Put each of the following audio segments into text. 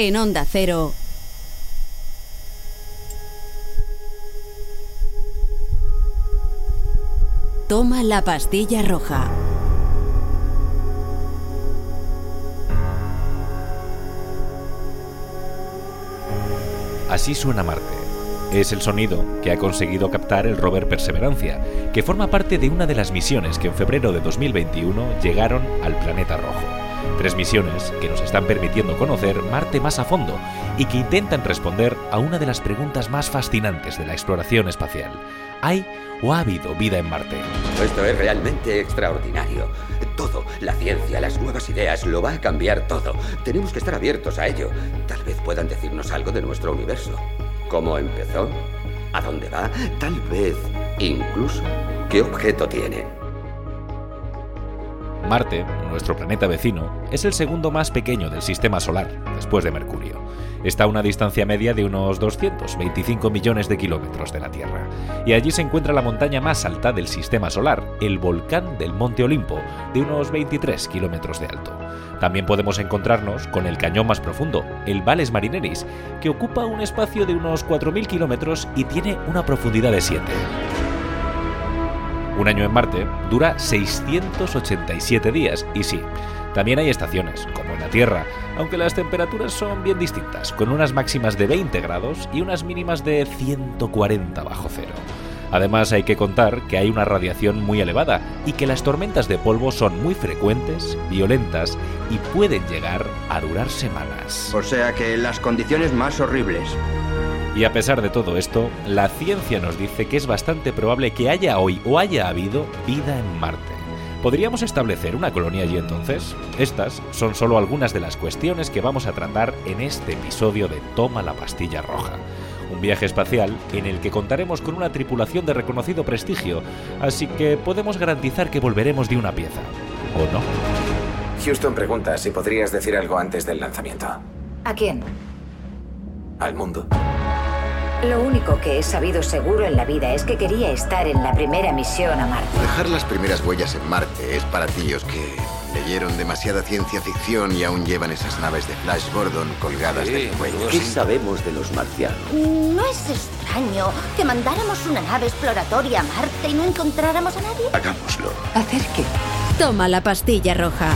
En Onda Cero. Toma la pastilla roja. Así suena Marte. Es el sonido que ha conseguido captar el rover Perseverancia, que forma parte de una de las misiones que en febrero de 2021 llegaron al planeta rojo. Tres misiones que nos están permitiendo conocer Marte más a fondo y que intentan responder a una de las preguntas más fascinantes de la exploración espacial. ¿Hay o ha habido vida en Marte? Esto es realmente extraordinario. Todo, la ciencia, las nuevas ideas, lo va a cambiar todo. Tenemos que estar abiertos a ello. Tal vez puedan decirnos algo de nuestro universo. ¿Cómo empezó? ¿A dónde va? Tal vez, incluso, ¿qué objeto tiene? Marte, nuestro planeta vecino, es el segundo más pequeño del sistema solar, después de Mercurio. Está a una distancia media de unos 225 millones de kilómetros de la Tierra, y allí se encuentra la montaña más alta del sistema solar, el volcán del Monte Olimpo, de unos 23 kilómetros de alto. También podemos encontrarnos con el cañón más profundo, el Valles Marineris, que ocupa un espacio de unos 4.000 kilómetros y tiene una profundidad de 7. Un año en Marte dura 687 días y sí, también hay estaciones, como en la Tierra, aunque las temperaturas son bien distintas, con unas máximas de 20 grados y unas mínimas de 140 bajo cero. Además hay que contar que hay una radiación muy elevada y que las tormentas de polvo son muy frecuentes, violentas y pueden llegar a durar semanas. O sea que las condiciones más horribles. Y a pesar de todo esto, la ciencia nos dice que es bastante probable que haya hoy o haya habido vida en Marte. ¿Podríamos establecer una colonia allí entonces? Estas son solo algunas de las cuestiones que vamos a tratar en este episodio de Toma la pastilla roja. Un viaje espacial en el que contaremos con una tripulación de reconocido prestigio, así que podemos garantizar que volveremos de una pieza. ¿O no? Houston pregunta si podrías decir algo antes del lanzamiento. ¿A quién? Al mundo. Lo único que he sabido seguro en la vida es que quería estar en la primera misión a Marte. Dejar las primeras huellas en Marte es para tíos que leyeron demasiada ciencia ficción y aún llevan esas naves de Flash Gordon colgadas del cuello. ¿Qué sabemos de los marcianos? ¿No es extraño que mandáramos una nave exploratoria a Marte y no encontráramos a nadie? Hagámoslo. ¿Hacer qué? Toma la pastilla roja.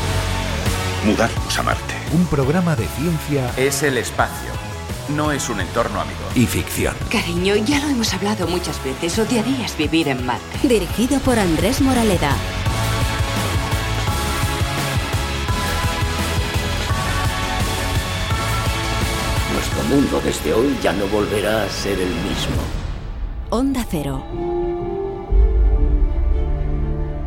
Mudarnos a Marte. Un programa de ciencia Es el espacio. No es un entorno amigo. y ficción. Cariño, ya lo hemos hablado muchas veces. Odiarías vivir en Marte. Dirigido por Andrés Moraleda. Nuestro mundo desde hoy ya no volverá a ser el mismo. Onda Cero.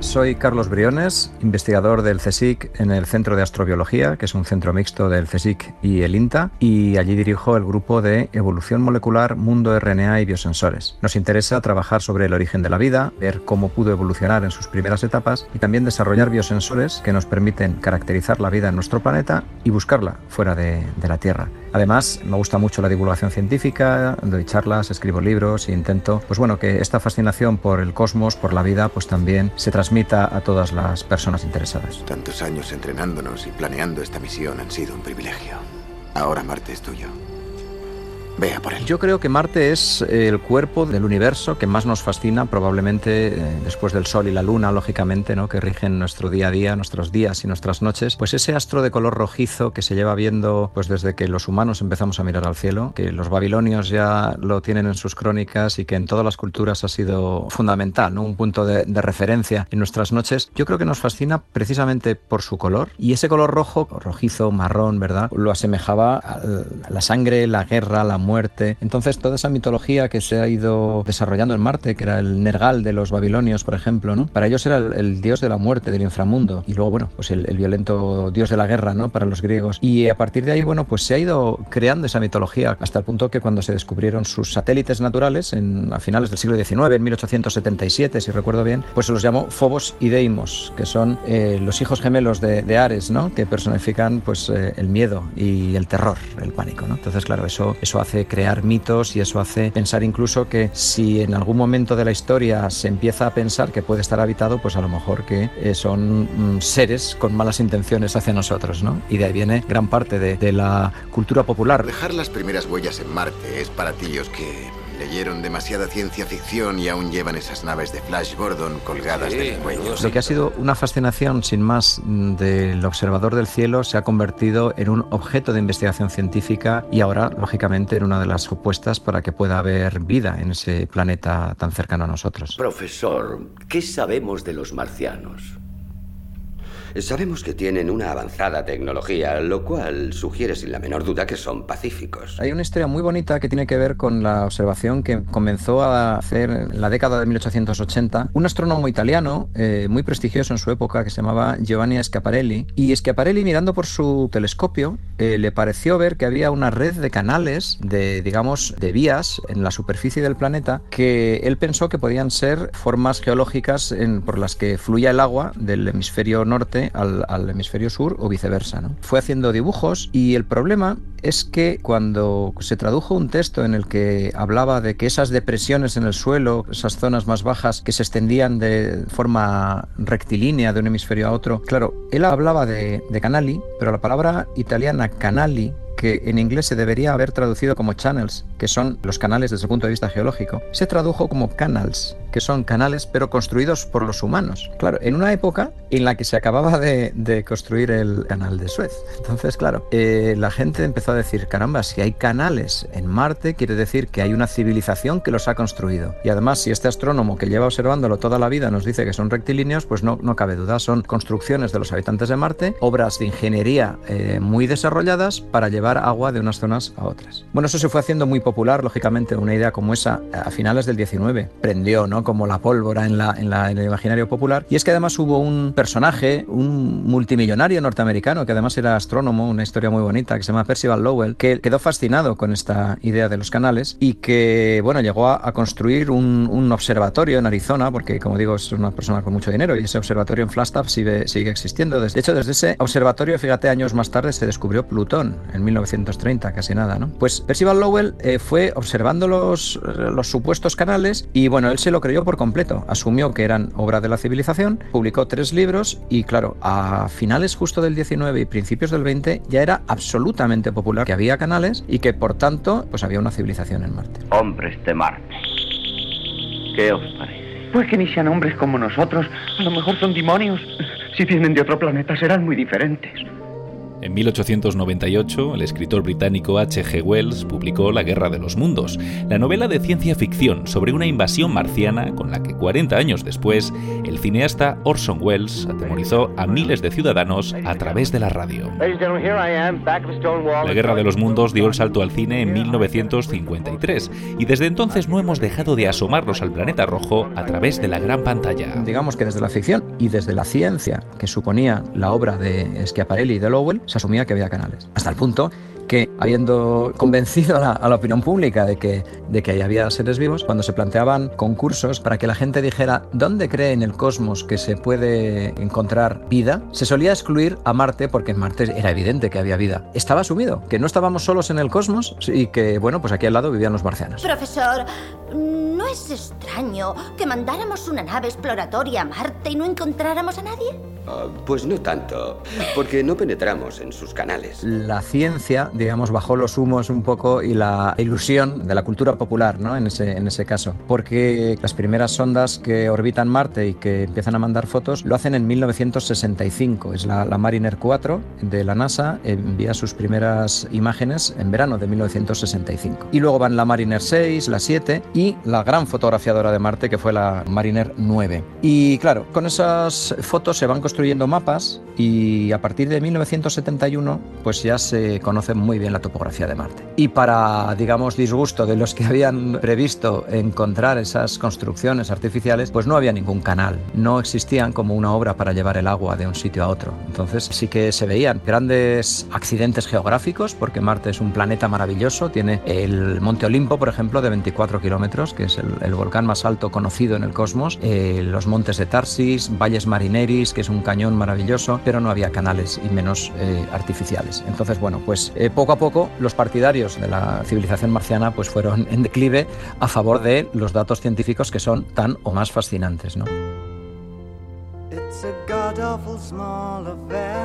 Soy Carlos Briones, investigador del CSIC en el Centro de Astrobiología, que es un centro mixto del CSIC y el INTA, y allí dirijo el grupo de Evolución Molecular, Mundo RNA y Biosensores. Nos interesa trabajar sobre el origen de la vida, ver cómo pudo evolucionar en sus primeras etapas y también desarrollar biosensores que nos permiten caracterizar la vida en nuestro planeta y buscarla fuera de, la Tierra. Además, me gusta mucho la divulgación científica, doy charlas, escribo libros e intento, pues bueno, que esta fascinación por el cosmos, por la vida, pues también se transmita a todas las personas interesadas. Tantos años entrenándonos y planeando esta misión han sido un privilegio. Ahora Marte es tuyo. Vea por él. Yo creo que Marte es el cuerpo del universo que más nos fascina, probablemente eh, después del Sol y la Luna, lógicamente, ¿no? que rigen nuestro día a día, nuestros días y nuestras noches. Pues ese astro de color rojizo que se lleva viendo pues desde que los humanos empezamos a mirar al cielo, que los babilonios ya lo tienen en sus crónicas y que en todas las culturas ha sido fundamental, ¿no? un punto de, de referencia en nuestras noches. Yo creo que nos fascina precisamente por su color y ese color rojo, rojizo, marrón, ¿verdad? Lo asemejaba a la sangre, la guerra, la muerte. Entonces, toda esa mitología que se ha ido desarrollando en Marte, que era el Nergal de los babilonios, por ejemplo, ¿no? Para ellos era el, dios de la muerte, del inframundo. Y luego, bueno, pues el, violento dios de la guerra, ¿no? Para los griegos. Y a partir de ahí, bueno, pues se ha ido creando esa mitología hasta el punto que cuando se descubrieron sus satélites naturales, en, a finales del siglo XIX, en 1877, si recuerdo bien, pues se los llamó Phobos y Deimos, que son eh, los hijos gemelos de, Ares, ¿no? Que personifican, pues, eh, el miedo y el terror, el pánico. Entonces, claro, eso, eso hace crear mitos y eso hace pensar incluso que si en algún momento de la historia se empieza a pensar que puede estar habitado, pues a lo mejor que eh, son mm, seres con malas intenciones hacia nosotros, ¿no? Y de ahí viene gran parte de, de la cultura popular. Dejar las primeras huellas en Marte es para tíos que leyeron demasiada ciencia ficción y aún llevan esas naves de Flash Gordon colgadas Sí, del cuello. Lo que ha sido una fascinación sin más del observador del cielo se ha convertido en un objeto de investigación científica y ahora, lógicamente, en una de las supuestas para que pueda haber vida en ese planeta tan cercano a nosotros. Profesor, ¿qué sabemos de los marcianos? Sabemos que tienen una avanzada tecnología, lo cual sugiere sin la menor duda que son pacíficos. Hay una historia muy bonita que tiene que ver con la observación que comenzó a hacer en la década de 1880 un astrónomo italiano eh, muy prestigioso en su época que se llamaba Giovanni Schiaparelli. Y Schiaparelli, mirando por su telescopio, eh, le pareció ver que había una red de canales, de digamos, de vías en la superficie del planeta que él pensó que podían ser formas geológicas por las que fluía el agua del hemisferio norte al, al hemisferio sur o viceversa. ¿no? Fue haciendo dibujos y el problema es que cuando se tradujo un texto en el que hablaba de que esas depresiones en el suelo, esas zonas más bajas que se extendían de forma rectilínea de un hemisferio a otro, claro, él hablaba de, de canali, pero la palabra italiana canali que en inglés se debería haber traducido como channels, que son los canales desde el punto de vista geológico, se tradujo como canals, que son canales pero construidos por los humanos. Claro, en una época en la que se acababa de, de construir el canal de Suez. Entonces, claro, eh, la gente empezó a decir, caramba, si hay canales en Marte, quiere decir que hay una civilización que los ha construido. Y además, si este astrónomo que lleva observándolo toda la vida nos dice que son rectilíneos, pues no, no cabe duda, son construcciones de los habitantes de Marte, obras de ingeniería eh, muy desarrolladas para llevar agua de unas zonas a otras. Bueno, eso se fue haciendo muy popular, lógicamente, una idea como esa a finales del 19. Prendió, ¿no? Como la pólvora en, la, en, la, en el imaginario popular. Y es que además hubo un personaje, un multimillonario norteamericano, que además era astrónomo, una historia muy bonita, que se llama Percival Lowell, que quedó fascinado con esta idea de los canales y que, bueno, llegó a, construir un, un, observatorio en Arizona, porque, como digo, es una persona con mucho dinero y ese observatorio en Flagstaff sigue, sigue existiendo. De hecho, desde ese observatorio, fíjate, años más tarde se descubrió Plutón, en 1930, casi nada, ¿no? Pues Percival Lowell eh, fue observando los, los supuestos canales y, bueno, él se lo creyó por completo. Asumió que eran obra de la civilización, publicó tres libros y, claro, a finales justo del 19 y principios del 20 ya era absolutamente popular que había canales y que, por tanto, pues había una civilización en Marte. Hombres de Marte. ¿Qué os parece? Pues que ni sean hombres como nosotros. A lo mejor son demonios. Si vienen de otro planeta serán muy diferentes. En 1898, el escritor británico H.G. Wells publicó La Guerra de los Mundos, la novela de ciencia ficción sobre una invasión marciana con la que 40 años después, el cineasta Orson Welles atemorizó a miles de ciudadanos a través de la radio. La Guerra de los Mundos dio el salto al cine en 1953 y desde entonces no hemos dejado de asomarnos al planeta rojo a través de la gran pantalla. Digamos que desde la ficción y desde la ciencia que suponía la obra de Schiaparelli y de Lowell, se asumía que había canales. Hasta el punto que, habiendo convencido a la, opinión pública de que, de que había seres vivos, cuando se planteaban concursos para que la gente dijera dónde cree en el cosmos que se puede encontrar vida, se solía excluir a Marte porque en Marte era evidente que había vida. Estaba asumido, que no estábamos solos en el cosmos y que, bueno, pues aquí al lado vivían los marcianos. Profesor, ¿no es extraño que mandáramos una nave exploratoria a Marte y no encontráramos a nadie? Uh, pues no tanto, porque no penetramos en sus canales. La ciencia, digamos, bajó los humos un poco y la ilusión de la cultura popular, ¿no? En ese, en ese caso. Porque las primeras sondas que orbitan Marte y que empiezan a mandar fotos lo hacen en 1965. Es la, la Mariner 4 de la NASA, envía sus primeras imágenes en verano de 1965. Y luego van la Mariner 6, la 7 y la gran fotografiadora de Marte que fue la Mariner 9. Y claro, con esas fotos se van construyendo mapas y a partir de 1971 pues ya se conoce muy bien la topografía de Marte. Y para, digamos, disgusto de los que habían previsto encontrar esas construcciones artificiales, pues no había ningún canal, no existían como una obra para llevar el agua de un sitio a otro. Entonces sí que se veían grandes accidentes geográficos porque Marte es un planeta maravilloso, tiene el Monte Olimpo, por ejemplo, de 24 kilómetros, que es el, el, volcán más alto conocido en el cosmos, eh, los montes de Tarsis, Valles Marineris, que es un cañón maravilloso, pero no había canales y menos eh, artificiales. Entonces, bueno, pues eh, poco a poco los partidarios de la civilización marciana pues fueron en declive a favor de los datos científicos que son tan o más fascinantes, ¿no?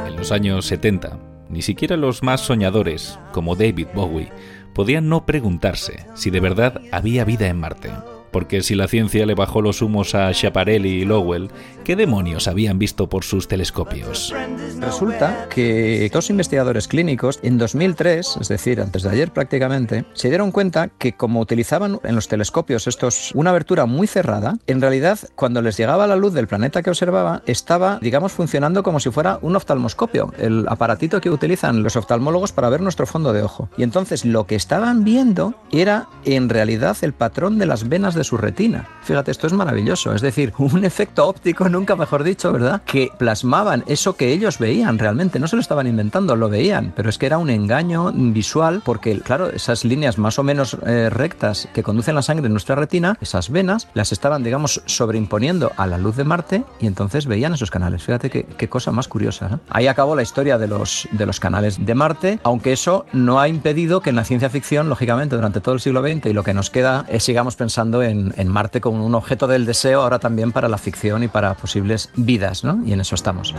En los años 70, ni siquiera los más soñadores, como David Bowie, podían no preguntarse si de verdad había vida en Marte porque si la ciencia le bajó los humos a Schiaparelli y Lowell, ¿qué demonios habían visto por sus telescopios? Resulta que dos investigadores clínicos en 2003, es decir, antes de ayer prácticamente, se dieron cuenta que como utilizaban en los telescopios estos una abertura muy cerrada, en realidad cuando les llegaba la luz del planeta que observaba, estaba, digamos, funcionando como si fuera un oftalmoscopio, el aparatito que utilizan los oftalmólogos para ver nuestro fondo de ojo. Y entonces lo que estaban viendo era en realidad el patrón de las venas de de su retina. Fíjate, esto es maravilloso. Es decir, un efecto óptico, nunca mejor dicho, ¿verdad? Que plasmaban eso que ellos veían realmente. No se lo estaban inventando, lo veían. Pero es que era un engaño visual porque, claro, esas líneas más o menos eh, rectas que conducen la sangre en nuestra retina, esas venas, las estaban, digamos, sobreimponiendo a la luz de Marte y entonces veían esos canales. Fíjate qué, cosa más curiosa. Ahí acabó la historia de los, de los canales de Marte, aunque eso no ha impedido que en la ciencia ficción, lógicamente, durante todo el siglo XX y lo que nos queda, es sigamos pensando en en, Marte como un objeto del deseo ahora también para la ficción y para posibles vidas, ¿no? Y en eso estamos.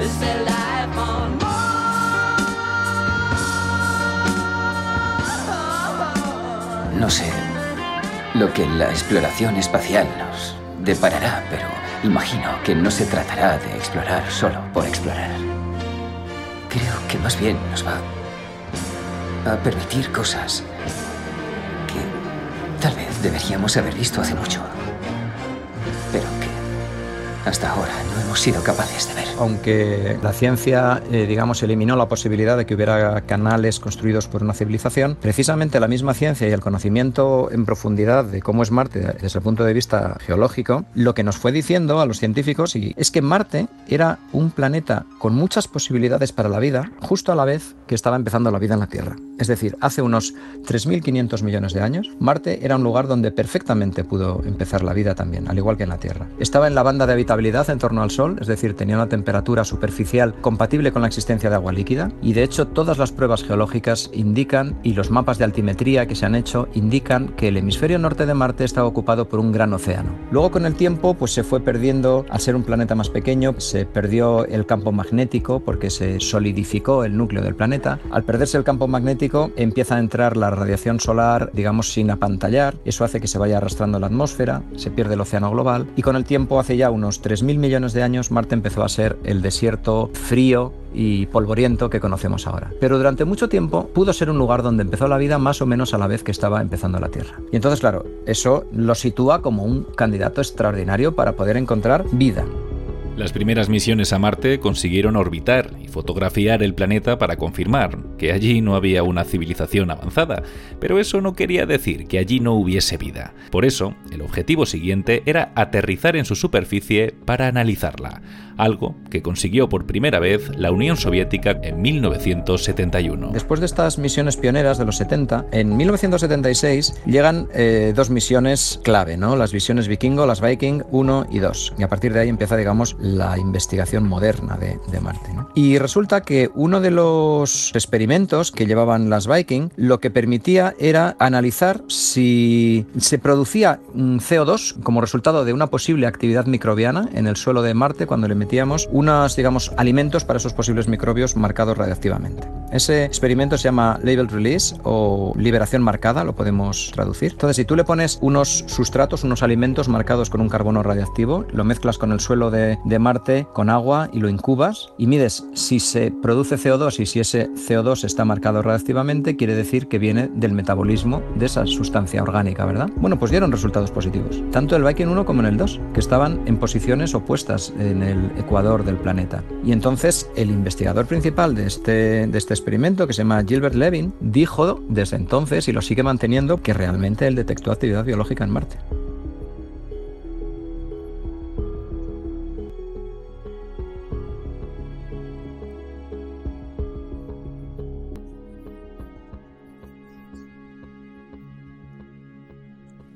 No sé lo que la exploración espacial nos deparará, pero imagino que no se tratará de explorar solo por explorar. Creo que más bien nos va a permitir cosas Tal vez deberíamos haber visto hace mucho. Pero que hasta ahora no hemos sido capaces de ver. Aunque la ciencia, eh, digamos, eliminó la posibilidad de que hubiera canales construidos por una civilización, precisamente la misma ciencia y el conocimiento en profundidad de cómo es Marte desde el punto de vista geológico, lo que nos fue diciendo a los científicos es que Marte era un planeta con muchas posibilidades para la vida, justo a la vez que estaba empezando la vida en la Tierra. Es decir, hace unos 3.500 millones de años, Marte era un lugar donde perfectamente pudo empezar la vida también, al igual que en la Tierra. Estaba en la banda de habitabilidad en torno al Sol, es decir, tenía una temperatura superficial compatible con la existencia de agua líquida, y de hecho todas las pruebas geológicas indican, y los mapas de altimetría que se han hecho, indican que el hemisferio norte de Marte estaba ocupado por un gran océano. Luego con el tiempo, pues se fue perdiendo, al ser un planeta más pequeño, se perdió el campo magnético porque se solidificó el núcleo del planeta. Al perderse el campo magnético, empieza a entrar la radiación solar, digamos, sin apantallar. Eso hace que se vaya arrastrando la atmósfera, se pierde el océano global y con el tiempo, hace ya unos 3.000 millones de años, Marte empezó a ser el desierto frío y polvoriento que conocemos ahora. Pero durante mucho tiempo pudo ser un lugar donde empezó la vida más o menos a la vez que estaba empezando la Tierra. Y entonces, claro, eso lo sitúa como un candidato extraordinario para poder encontrar vida. Las primeras misiones a Marte consiguieron orbitar y fotografiar el planeta para confirmar que allí no había una civilización avanzada, pero eso no quería decir que allí no hubiese vida. Por eso, el objetivo siguiente era aterrizar en su superficie para analizarla, algo que consiguió por primera vez la Unión Soviética en 1971. Después de estas misiones pioneras de los 70, en 1976 llegan eh, dos misiones clave, ¿no? Las misiones Vikingo, las Viking 1 y 2, y a partir de ahí empieza, digamos, la investigación moderna de, Marte. Y resulta que uno de los experimentos que llevaban las Viking lo que permitía era analizar si se producía un CO2 como resultado de una posible actividad microbiana en el suelo de Marte cuando le metíamos unos, digamos, alimentos para esos posibles microbios marcados radiactivamente. Ese experimento se llama label release o liberación marcada, lo podemos traducir. Entonces, si tú le pones unos sustratos, unos alimentos marcados con un carbono radiactivo, lo mezclas con el suelo de, Marte con agua y lo incubas y mides si se produce CO2 y si ese CO2 está marcado radiactivamente, quiere decir que viene del metabolismo de esa sustancia orgánica, ¿verdad? Bueno, pues dieron resultados positivos, tanto el Viking 1 como en el 2, que estaban en posiciones opuestas en el ecuador del planeta. Y entonces el investigador principal de este, de este experimento, que se llama Gilbert Levin, dijo desde entonces, y lo sigue manteniendo, que realmente él detectó actividad biológica en Marte.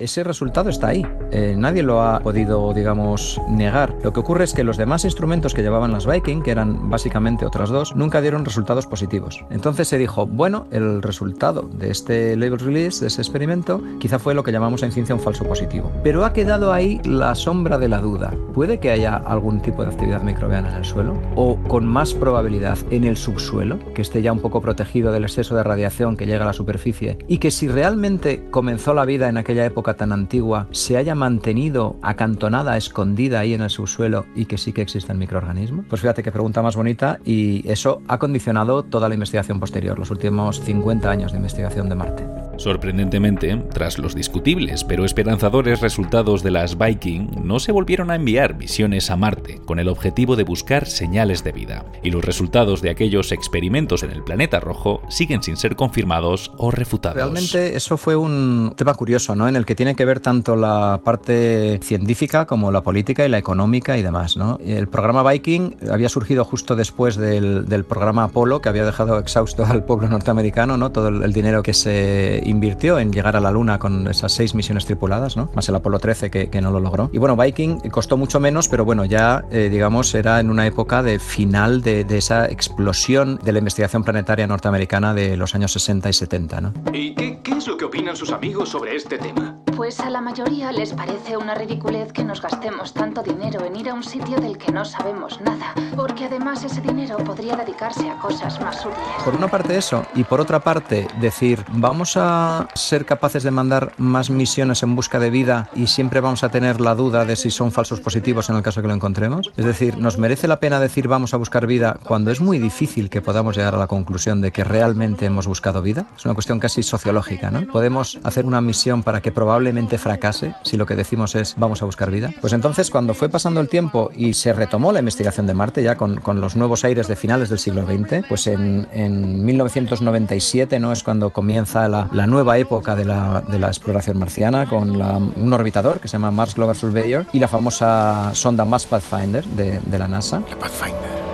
Ese resultado está ahí. Eh, nadie lo ha podido, digamos, negar. Lo que ocurre es que los demás instrumentos que llevaban las Viking, que eran básicamente otras dos, nunca dieron resultados positivos. Entonces se dijo, bueno, el resultado de este label release, de ese experimento, quizá fue lo que llamamos en ciencia un falso positivo. Pero ha quedado ahí la sombra de la duda. ¿Puede que haya algún tipo de actividad microbiana en el suelo? ¿O con más probabilidad en el subsuelo, que esté ya un poco protegido del exceso de radiación que llega a la superficie? Y que si realmente comenzó la vida en aquella época tan antigua, se haya mantenido acantonada, escondida ahí en el subsuelo y que sí que existen microorganismos? Pues fíjate qué pregunta más bonita y eso ha condicionado toda la investigación posterior, los últimos 50 años de investigación de Marte. Sorprendentemente, tras los discutibles pero esperanzadores resultados de las Viking, no se volvieron a enviar misiones a Marte con el objetivo de buscar señales de vida, y los resultados de aquellos experimentos en el planeta rojo siguen sin ser confirmados o refutados. Realmente eso fue un tema curioso, ¿no? En el que tiene que ver tanto la parte científica como la política y la económica y demás, ¿no? El programa Viking había surgido justo después del, del programa Apolo, que había dejado exhausto al pueblo norteamericano, ¿no? Todo el dinero que se invirtió en llegar a la Luna con esas seis misiones tripuladas, ¿no? Más el Apolo 13 que, que no lo logró. Y bueno, Viking costó mucho menos, pero bueno, ya eh, digamos era en una época de final de, de, esa explosión de la investigación planetaria norteamericana de los años 60 y 70, ¿no? ¿Y qué, qué es lo que opinan sus amigos sobre este tema? Pues a la mayoría les parece una ridiculez que nos gastemos tanto dinero en ir a un sitio del que no sabemos nada, porque además ese dinero podría dedicarse a cosas más útiles. Por una parte eso, y por otra parte decir, vamos a ser capaces de mandar más misiones en busca de vida y siempre vamos a tener la duda de si son falsos positivos en el caso que lo encontremos. Es decir, ¿nos merece la pena decir vamos a buscar vida cuando es muy difícil que podamos llegar a la conclusión de que realmente hemos buscado vida? Es una cuestión casi sociológica, ¿no? Podemos hacer una misión para que probablemente fracase si lo que decimos es vamos a buscar vida. Pues entonces cuando fue pasando el tiempo y se retomó la investigación de Marte ya con, con los nuevos aires de finales del siglo XX, pues en, en 1997 ¿no? es cuando comienza la, la nueva época de la, de la, exploración marciana con la, un orbitador que se llama Mars Global Surveyor y la famosa sonda Mars Pathfinder de, de la NASA. La Pathfinder.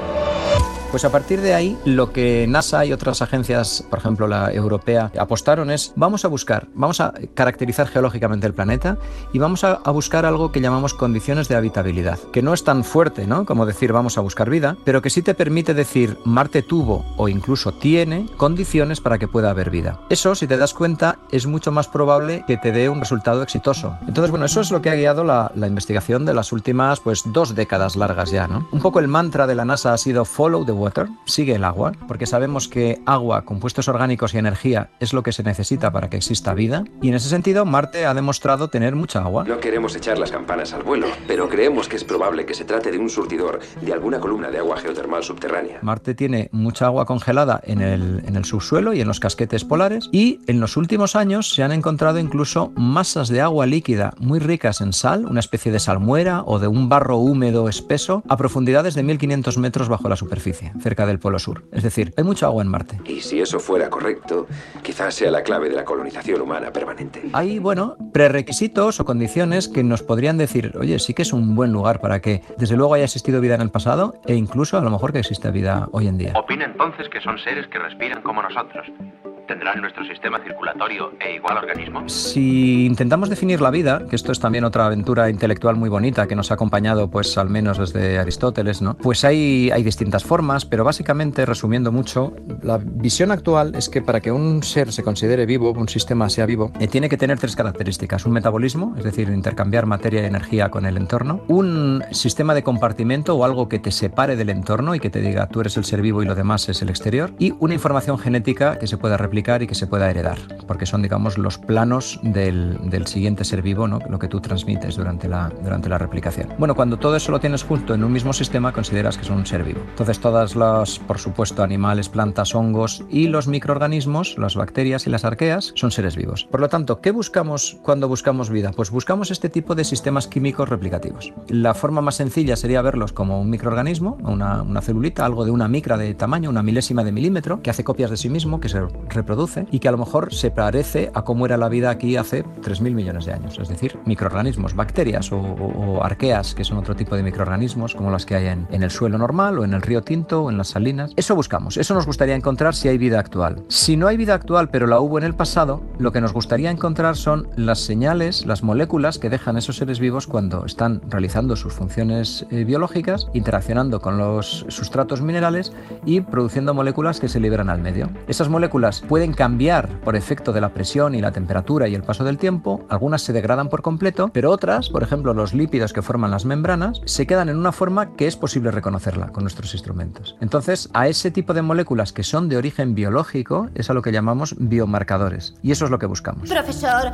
Pues a partir de ahí, lo que NASA y otras agencias, por ejemplo la europea, apostaron es, vamos a buscar, vamos a caracterizar geológicamente el planeta y vamos a, buscar algo que llamamos condiciones de habitabilidad, que no es tan fuerte, ¿no? Como decir vamos a buscar vida, pero que sí te permite decir Marte tuvo o incluso tiene condiciones para que pueda haber vida. Eso, si te das cuenta, es mucho más probable que te dé un resultado exitoso. Entonces, bueno, eso es lo que ha guiado la, la investigación de las últimas, pues, dos décadas largas ya, ¿no? Un poco el mantra de la NASA ha sido follow the water, sigue el agua, porque sabemos que agua, compuestos orgánicos y energía es lo que se necesita para que exista vida, y en ese sentido Marte ha demostrado tener mucha agua. No queremos echar las campanas al vuelo, pero creemos que es probable que se trate de un surtidor de alguna columna de agua geotermal subterránea. Marte tiene mucha agua congelada en el, en el subsuelo y en los casquetes polares, y en los últimos años se han encontrado incluso masas de agua líquida muy ricas en sal, una especie de salmuera o de un barro húmedo espeso, a profundidades de 1500 metros bajo la superficie, cerca del Polo Sur. Es decir, hay mucha agua en Marte. Y si eso fuera correcto, quizás sea la clave de la colonización humana permanente. Hay, bueno, prerequisitos o condiciones que nos podrían decir, oye, sí que es un buen lugar para que, desde luego, haya existido vida en el pasado e incluso a lo mejor que exista vida hoy en día. Opina entonces que son seres que respiran como nosotros. ¿Tendrán nuestro sistema circulatorio e igual organismo? Si intentamos definir la vida, que esto es también otra aventura intelectual muy bonita que nos ha acompañado, pues al menos desde Aristóteles, ¿no? Pues hay, hay distintas formas, pero básicamente, resumiendo mucho, la visión actual es que para que un ser se considere vivo, un sistema sea vivo, eh, tiene que tener tres características. Un metabolismo, es decir, intercambiar materia y energía con el entorno. Un sistema de compartimento o algo que te separe del entorno y que te diga tú eres el ser vivo y lo demás es el exterior. Y una información genética que se pueda replicar y que se pueda heredar, porque son, digamos, los planos del, del siguiente ser vivo, ¿no? lo que tú transmites durante la, durante la replicación. Bueno, cuando todo eso lo tienes junto en un mismo sistema, consideras que son un ser vivo. Entonces, todas las, por supuesto, animales, plantas, hongos y los microorganismos, las bacterias y las arqueas, son seres vivos. Por lo tanto, ¿qué buscamos cuando buscamos vida? Pues buscamos este tipo de sistemas químicos replicativos. La forma más sencilla sería verlos como un microorganismo, una, una celulita, algo de una micra de tamaño, una milésima de milímetro, que hace copias de sí mismo, que se reproduce y que a lo mejor se parece a cómo era la vida aquí hace 3.000 millones de años. Es decir, microorganismos, bacterias o, arqueas, que son otro tipo de microorganismos como las que hay en, el suelo normal o en el río Tinto o en las salinas. Eso buscamos, eso nos gustaría encontrar si hay vida actual. Si no hay vida actual pero la hubo en el pasado, lo que nos gustaría encontrar son las señales, las moléculas que dejan esos seres vivos cuando están realizando sus funciones eh, biológicas, interaccionando con los sustratos minerales y produciendo moléculas que se liberan al medio. Esas moléculas pueden cambiar por efecto de la presión y la temperatura y el paso del tiempo, algunas se degradan por completo, pero otras, por ejemplo los lípidos que forman las membranas, se quedan en una forma que es posible reconocerla con nuestros instrumentos. Entonces, a ese tipo de moléculas que son de origen biológico es a lo que llamamos biomarcadores, y eso es lo que buscamos. Profesor,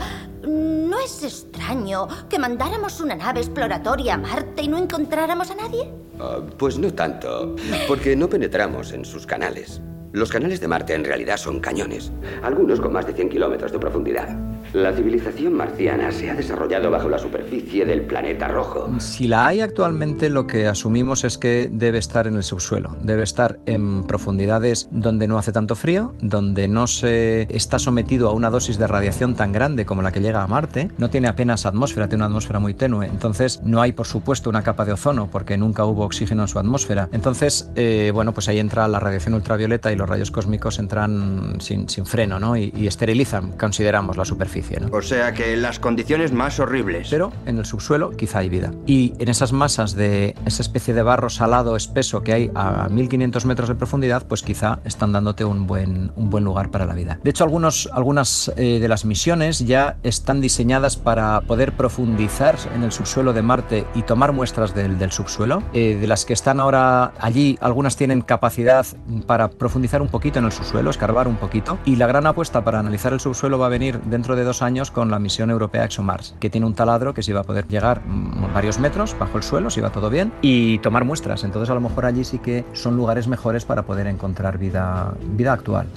¿no es extraño que mandáramos una nave exploratoria a Marte y no encontráramos a nadie? Ah, pues no tanto, porque no penetramos en sus canales. Los canales de Marte en realidad son cañones, algunos con más de 100 kilómetros de profundidad. La civilización marciana se ha desarrollado bajo la superficie del planeta rojo. Si la hay actualmente, lo que asumimos es que debe estar en el subsuelo, debe estar en profundidades donde no hace tanto frío, donde no se está sometido a una dosis de radiación tan grande como la que llega a Marte, no tiene apenas atmósfera, tiene una atmósfera muy tenue, entonces no hay por supuesto una capa de ozono porque nunca hubo oxígeno en su atmósfera. Entonces, eh, bueno, pues ahí entra la radiación ultravioleta y los rayos cósmicos entran sin, freno ¿no? y esterilizan, consideramos, la superficie. O sea que las condiciones más horribles. Pero en el subsuelo quizá hay vida. Y en esas masas de esa especie de barro salado espeso que hay a 1500 metros de profundidad, pues quizá están dándote un buen, un buen lugar para la vida. De hecho, algunos, algunas eh, de las misiones ya están diseñadas para poder profundizar en el subsuelo de Marte y tomar muestras del, del subsuelo. Eh, de las que están ahora allí, algunas tienen capacidad para profundizar un poquito en el subsuelo, escarbar un poquito. Y la gran apuesta para analizar el subsuelo va a venir dentro de dos años con la misión europea ExoMars, que tiene un taladro que se iba a poder llegar mm, varios metros bajo el suelo, si va todo bien, y tomar muestras. Entonces a lo mejor allí sí que son lugares mejores para poder encontrar vida, vida actual.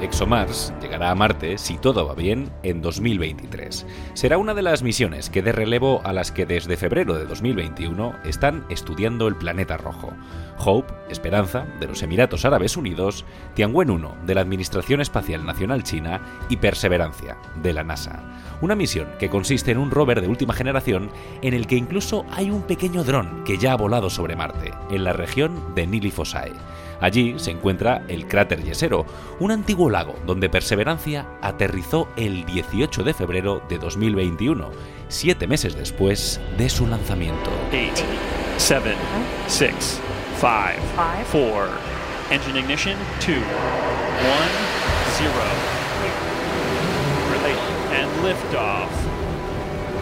ExoMars llegará a Marte, si todo va bien, en 2023. Será una de las misiones que dé relevo a las que desde febrero de 2021 están estudiando el planeta rojo. Hope, Esperanza, de los Emiratos Árabes Unidos, Tianwen 1, de la Administración Espacial Nacional China, y Perseverancia, de la NASA. Una misión que consiste en un rover de última generación en el que incluso hay un pequeño dron que ya ha volado sobre Marte, en la región de Nili Fossae. Allí se encuentra el cráter Yesero, un antiguo lago donde Perseverancia aterrizó el 18 de febrero de 2021, siete meses después de su lanzamiento. 8, 7, 6, 5, 4, engine ignition 2, 1, 0. And liftoff.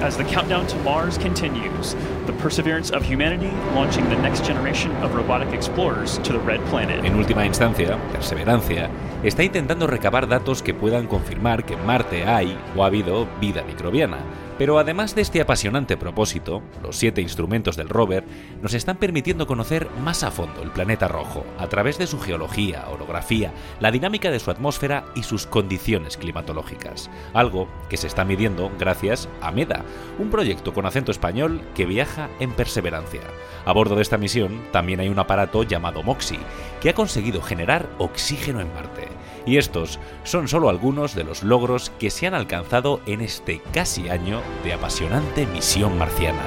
As the countdown to Mars continues, the perseverance of humanity launching the next generation of robotic explorers to the red planet. En última instancia, Perseverancia está intentando recabar datos que puedan confirmar que en Marte hay o ha habido vida microbiana pero además de este apasionante propósito, los siete instrumentos del rover nos están permitiendo conocer más a fondo el planeta rojo, a través de su geología, orografía, la dinámica de su atmósfera y sus condiciones climatológicas. Algo que se está midiendo gracias a MEDA, un proyecto con acento español que viaja en perseverancia. A bordo de esta misión también hay un aparato llamado MOXIE, que ha conseguido generar oxígeno en Marte. Y estos son solo algunos de los logros que se han alcanzado en este casi año de apasionante misión marciana.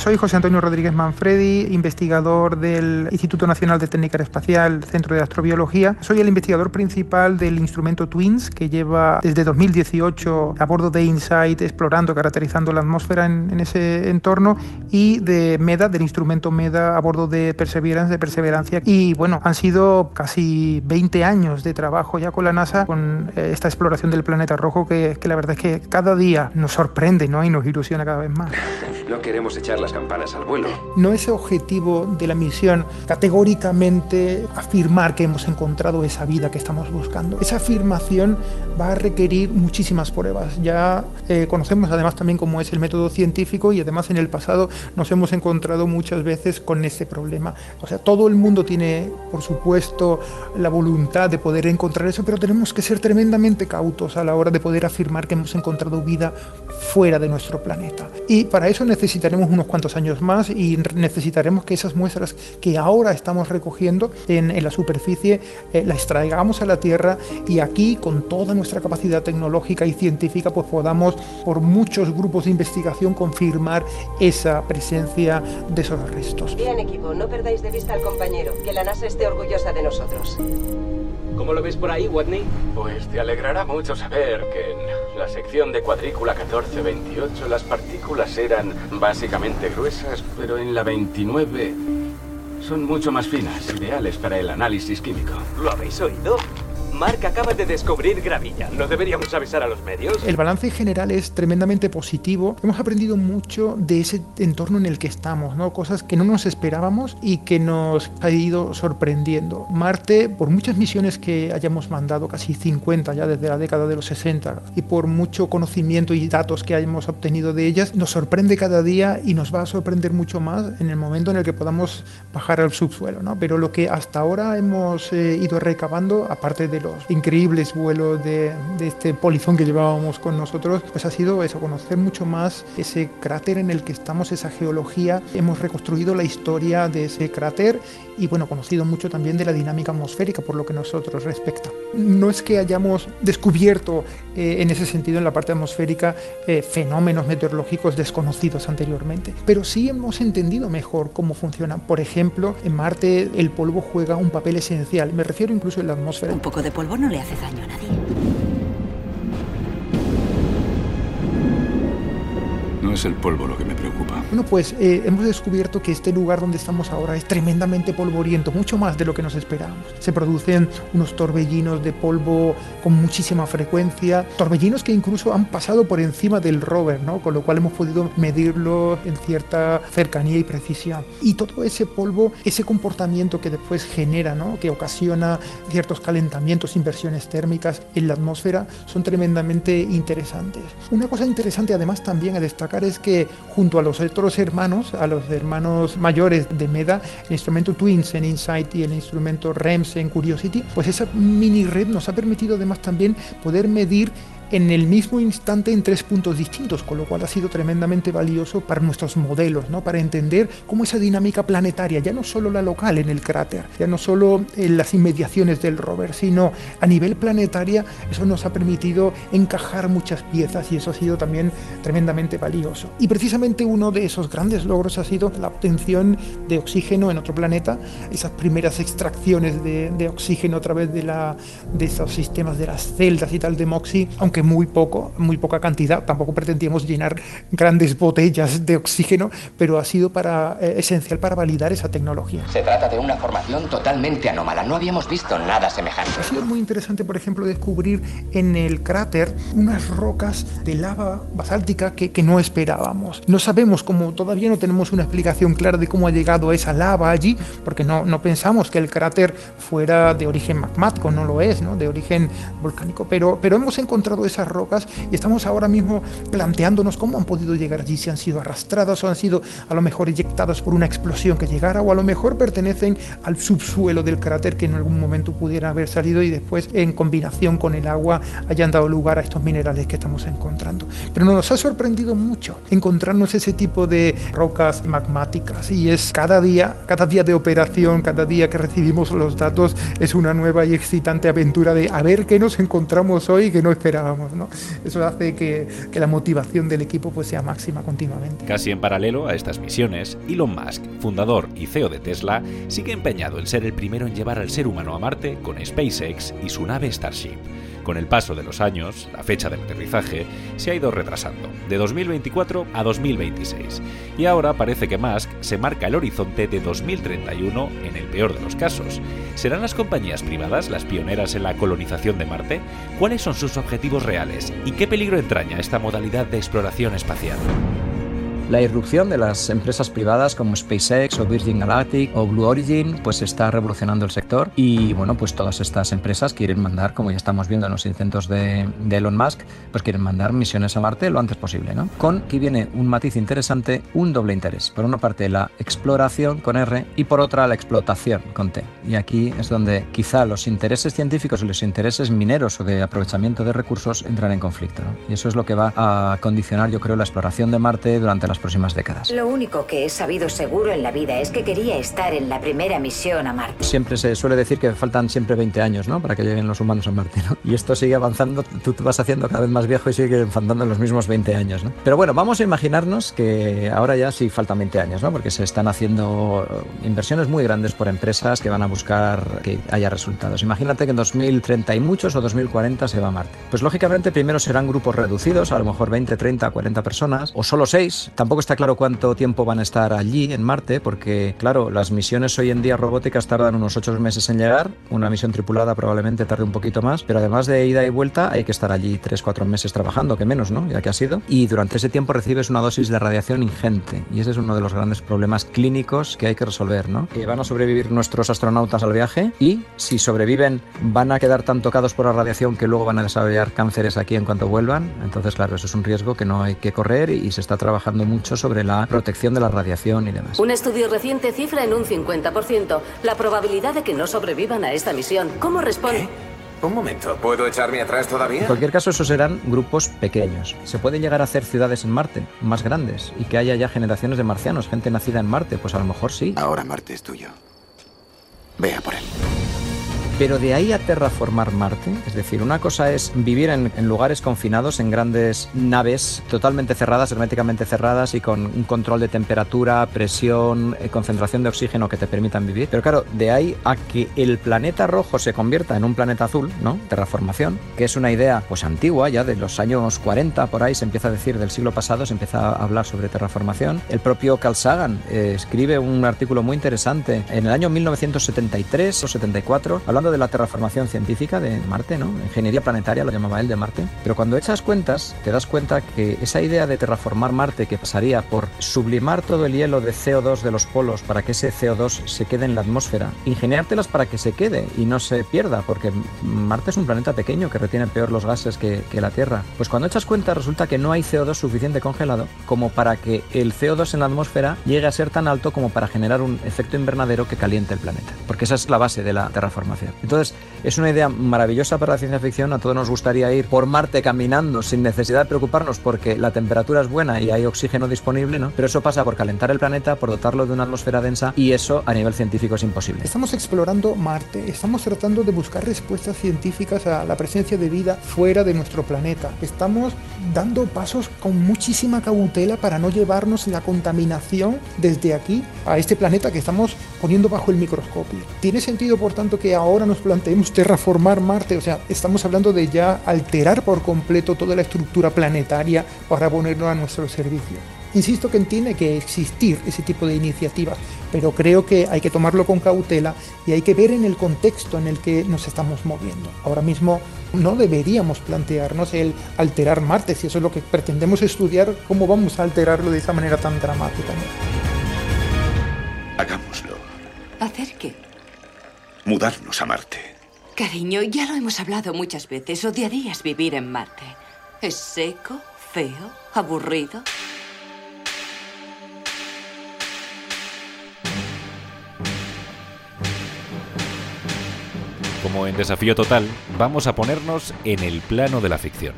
Soy José Antonio Rodríguez Manfredi, investigador del Instituto Nacional de Técnica Espacial, Centro de Astrobiología. Soy el investigador principal del instrumento TWINS, que lleva desde 2018 a bordo de InSight explorando, caracterizando la atmósfera en, ese entorno, y de MEDA, del instrumento MEDA a bordo de Perseverance, de Perseverancia. Y bueno, han sido casi 20 años de trabajo ya con la NASA, con eh, esta exploración del planeta rojo, que, que la verdad es que cada día nos sorprende ¿no? y nos ilusiona cada vez más. No queremos echar las campanas al vuelo. No es objetivo de la misión categóricamente afirmar que hemos encontrado esa vida que estamos buscando. Esa afirmación va a requerir muchísimas pruebas. Ya eh, conocemos además también cómo es el método científico y además en el pasado nos hemos encontrado muchas veces con ese problema. O sea, todo el mundo tiene, por supuesto, la voluntad de poder encontrar eso, pero tenemos que ser tremendamente cautos a la hora de poder afirmar que hemos encontrado vida fuera de nuestro planeta. Y para eso necesitamos necesitaremos unos cuantos años más y necesitaremos que esas muestras que ahora estamos recogiendo en, en la superficie eh, las traigamos a la Tierra y aquí con toda nuestra capacidad tecnológica y científica pues podamos por muchos grupos de investigación confirmar esa presencia de esos restos. Bien equipo, no perdáis de vista al compañero, que la NASA esté orgullosa de nosotros. ¿Cómo lo ves por ahí, Watney? Pues te alegrará mucho saber que en la sección de cuadrícula 1428 las partículas eran básicamente gruesas, pero en la 29 son mucho más finas, ideales para el análisis químico. ¿Lo habéis oído? Mark acaba de descubrir gravilla. ¿No deberíamos avisar a los medios? El balance general es tremendamente positivo. Hemos aprendido mucho de ese entorno en el que estamos, ¿no? Cosas que no nos esperábamos y que nos ha ido sorprendiendo. Marte, por muchas misiones que hayamos mandado, casi 50 ya desde la década de los 60, y por mucho conocimiento y datos que hayamos obtenido de ellas, nos sorprende cada día y nos va a sorprender mucho más en el momento en el que podamos bajar al subsuelo, ¿no? Pero lo que hasta ahora hemos eh, ido recabando, aparte de los increíbles vuelos de, de, este polizón que llevábamos con nosotros, pues ha sido eso, conocer mucho más ese cráter en el que estamos, esa geología. Hemos reconstruido la historia de ese cráter y bueno, conocido mucho también de la dinámica atmosférica por lo que nosotros respecta. No es que hayamos descubierto eh, en ese sentido en la parte atmosférica eh, fenómenos meteorológicos desconocidos anteriormente, pero sí hemos entendido mejor cómo funciona. Por ejemplo, en Marte el polvo juega un papel esencial, me refiero incluso en la atmósfera. Un poco de polvo no le hace daño a nadie. No es el polvo lo que me preocupa. Bueno, pues eh, hemos descubierto que este lugar donde estamos ahora es tremendamente polvoriento, mucho más de lo que nos esperábamos. Se producen unos torbellinos de polvo con muchísima frecuencia, torbellinos que incluso han pasado por encima del rover, ¿no? con lo cual hemos podido medirlo en cierta cercanía y precisión. Y todo ese polvo, ese comportamiento que después genera, ¿no? que ocasiona ciertos calentamientos, inversiones térmicas en la atmósfera, son tremendamente interesantes. Una cosa interesante además también a destacar es que junto a los otros hermanos, a los hermanos mayores de MEDA, el instrumento TWINS en InSight y el instrumento REMS en Curiosity, pues esa mini red nos ha permitido además también poder medir en el mismo instante en tres puntos distintos, con lo cual ha sido tremendamente valioso para nuestros modelos, ¿no? para entender cómo esa dinámica planetaria, ya no solo la local en el cráter, ya no solo en las inmediaciones del rover, sino a nivel planetaria, eso nos ha permitido encajar muchas piezas y eso ha sido también tremendamente valioso. Y precisamente uno de esos grandes logros ha sido la obtención de oxígeno en otro planeta, esas primeras extracciones de, de oxígeno a través de, la, de esos sistemas de las celdas y tal de MOXIE, aunque muy poco, muy poca cantidad, tampoco pretendíamos llenar grandes botellas de oxígeno, pero ha sido para, eh, esencial para validar esa tecnología. Se trata de una formación totalmente anómala, no habíamos visto nada semejante. Ha sido muy interesante, por ejemplo, descubrir en el cráter unas rocas de lava basáltica que, que no esperábamos. No sabemos cómo, todavía no tenemos una explicación clara de cómo ha llegado esa lava allí, porque no, no pensamos que el cráter fuera de origen magmático, no lo es, ¿no? de origen volcánico, pero, pero hemos encontrado esas rocas y estamos ahora mismo planteándonos cómo han podido llegar allí, si han sido arrastradas o han sido a lo mejor eyectadas por una explosión que llegara o a lo mejor pertenecen al subsuelo del cráter que en algún momento pudiera haber salido y después en combinación con el agua hayan dado lugar a estos minerales que estamos encontrando. Pero nos ha sorprendido mucho encontrarnos ese tipo de rocas magmáticas y es cada día, cada día de operación, cada día que recibimos los datos es una nueva y excitante aventura de a ver qué nos encontramos hoy que no esperábamos. Eso hace que, que, la motivación del equipo pues, sea máxima continuamente. Casi en paralelo a estas misiones, Elon Musk, fundador y CEO de Tesla, sigue empeñado en ser el primero en llevar al ser humano a Marte con SpaceX y su nave Starship. Con el paso de los años, la fecha del aterrizaje se ha ido retrasando, de 2024 a 2026, y ahora parece que Musk se marca el horizonte de 2031 en el peor de los casos. ¿Serán las compañías privadas las pioneras en la colonización de Marte? ¿Cuáles son sus objetivos reales? ¿Y qué peligro entraña esta modalidad de exploración espacial? La irrupción de las empresas privadas como SpaceX o Virgin Galactic o Blue Origin pues está revolucionando el sector y bueno pues todas estas empresas quieren mandar como ya estamos viendo en los intentos de, de Elon Musk pues quieren mandar misiones a Marte lo antes posible ¿no? con que viene un matiz interesante un doble interés por una parte la exploración con R y por otra la explotación con T y aquí es donde quizá los intereses científicos y los intereses mineros o de aprovechamiento de recursos entran en conflicto ¿no? y eso es lo que va a condicionar yo creo la exploración de Marte durante las próximas décadas. Lo único que he sabido seguro en la vida es que quería estar en la primera misión a Marte. Siempre se suele decir que faltan siempre 20 años, ¿no? Para que lleguen los humanos a Marte, ¿no? Y esto sigue avanzando, tú te vas haciendo cada vez más viejo y sigue faltando los mismos 20 años, ¿no? Pero bueno, vamos a imaginarnos que ahora ya sí faltan 20 años, ¿no? Porque se están haciendo inversiones muy grandes por empresas que van a buscar que haya resultados. Imagínate que en 2030 hay muchos o 2040 se va a Marte. Pues lógicamente primero serán grupos reducidos, a lo mejor 20, 30, 40 personas, o solo 6. Tampoco está claro cuánto tiempo van a estar allí en Marte, porque claro, las misiones hoy en día robóticas tardan unos 8 meses en llegar, una misión tripulada probablemente tarde un poquito más, pero además de ida y vuelta hay que estar allí 3, 4 meses trabajando, que menos, ¿no? Ya que ha sido. Y durante ese tiempo recibes una dosis de radiación ingente, y ese es uno de los grandes problemas clínicos que hay que resolver, ¿no? Que van a sobrevivir nuestros astronautas al viaje y si sobreviven van a quedar tan tocados por la radiación que luego van a desarrollar cánceres aquí en cuanto vuelvan. Entonces, claro, eso es un riesgo que no hay que correr y se está trabajando mucho sobre la protección de la radiación y demás. Un estudio reciente cifra en un 50% la probabilidad de que no sobrevivan a esta misión. ¿Cómo responde? Un momento, ¿puedo echarme atrás todavía? En cualquier caso, esos serán grupos pequeños. Se pueden llegar a hacer ciudades en Marte, más grandes, y que haya ya generaciones de marcianos, gente nacida en Marte, pues a lo mejor sí. Ahora Marte es tuyo. Vea por él. Pero de ahí a terraformar Marte, es decir, una cosa es vivir en, lugares confinados, en grandes naves totalmente cerradas, herméticamente cerradas y con un control de temperatura, presión, eh, concentración de oxígeno que te permitan vivir. Pero claro, de ahí a que el planeta rojo se convierta en un planeta azul, ¿no? Terraformación, que es una idea pues antigua, ya de los años 40 por ahí se empieza a decir del siglo pasado, se empieza a hablar sobre terraformación. El propio Carl Sagan eh, escribe un artículo muy interesante en el año 1973 o 74 hablando de la terraformación científica de Marte, ¿no? Ingeniería planetaria lo llamaba él de Marte. Pero cuando echas cuentas, te das cuenta que esa idea de terraformar Marte, que pasaría por sublimar todo el hielo de CO2 de los polos para que ese CO2 se quede en la atmósfera, ingeniártelas para que se quede y no se pierda, porque Marte es un planeta pequeño que retiene peor los gases que, la Tierra. Pues cuando echas cuenta, resulta que no hay CO2 suficiente congelado como para que el CO2 en la atmósfera llegue a ser tan alto como para generar un efecto invernadero que caliente el planeta. Porque esa es la base de la terraformación. Entonces, es una idea maravillosa para la ciencia ficción. A todos nos gustaría ir por Marte caminando sin necesidad de preocuparnos porque la temperatura es buena y hay oxígeno disponible, ¿no? Pero eso pasa por calentar el planeta, por dotarlo de una atmósfera densa y eso a nivel científico es imposible. Estamos explorando Marte, estamos tratando de buscar respuestas científicas a la presencia de vida fuera de nuestro planeta. Estamos dando pasos con muchísima cautela para no llevarnos la contaminación desde aquí a este planeta que estamos poniendo bajo el microscopio. Tiene sentido, por tanto, que ahora nos planteemos terraformar Marte, o sea, estamos hablando de ya alterar por completo toda la estructura planetaria para ponerlo a nuestro servicio. Insisto que tiene que existir ese tipo de iniciativas, pero creo que hay que tomarlo con cautela y hay que ver en el contexto en el que nos estamos moviendo. Ahora mismo no deberíamos plantearnos el alterar Marte, si eso es lo que pretendemos estudiar, ¿cómo vamos a alterarlo de esa manera tan dramática? Hagámoslo. ¿Hacer qué? Mudarnos a Marte. Cariño, ya lo hemos hablado muchas veces. Odiarías vivir en Marte. Es seco, feo, aburrido. Como en Desafío Total, vamos a ponernos en el plano de la ficción.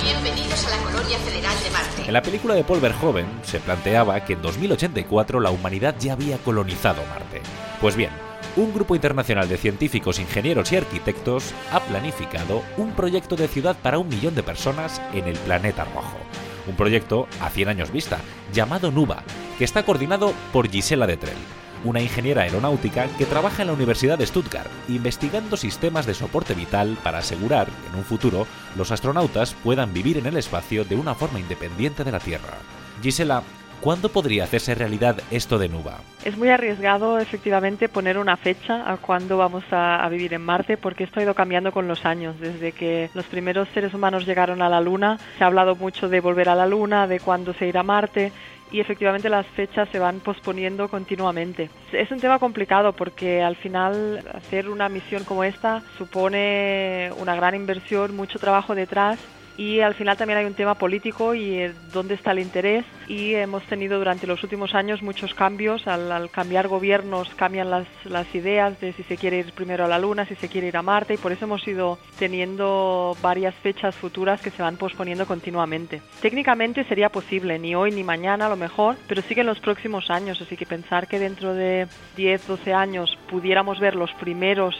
Bienvenidos a la Colonia Federal de Marte. En la película de Paul Verhoeven se planteaba que en 2084 la humanidad ya había colonizado Marte. Pues bien, un grupo internacional de científicos, ingenieros y arquitectos ha planificado un proyecto de ciudad para un millón de personas en el planeta rojo. Un proyecto a 100 años vista, llamado NUBA, que está coordinado por Gisela Detrell, una ingeniera aeronáutica que trabaja en la Universidad de Stuttgart, investigando sistemas de soporte vital para asegurar que en un futuro los astronautas puedan vivir en el espacio de una forma independiente de la Tierra. Gisela, ¿Cuándo podría hacerse realidad esto de Nuba? Es muy arriesgado, efectivamente, poner una fecha a cuándo vamos a, a, vivir en Marte, porque esto ha ido cambiando con los años. Desde que los primeros seres humanos llegaron a la Luna, se ha hablado mucho de volver a la Luna, de cuándo se irá a Marte, y efectivamente las fechas se van posponiendo continuamente. Es un tema complicado porque al final hacer una misión como esta supone una gran inversión, mucho trabajo detrás y al final también hay un tema político y eh, dónde está el interés y hemos tenido durante los últimos años muchos cambios. Al, cambiar gobiernos cambian las, ideas de si se quiere ir primero a la Luna, si se quiere ir a Marte y por eso hemos ido teniendo varias fechas futuras que se van posponiendo continuamente. Técnicamente sería posible, ni hoy ni mañana a lo mejor, pero sí que en los próximos años, así que pensar que dentro de 10, 12 años pudiéramos ver los primeros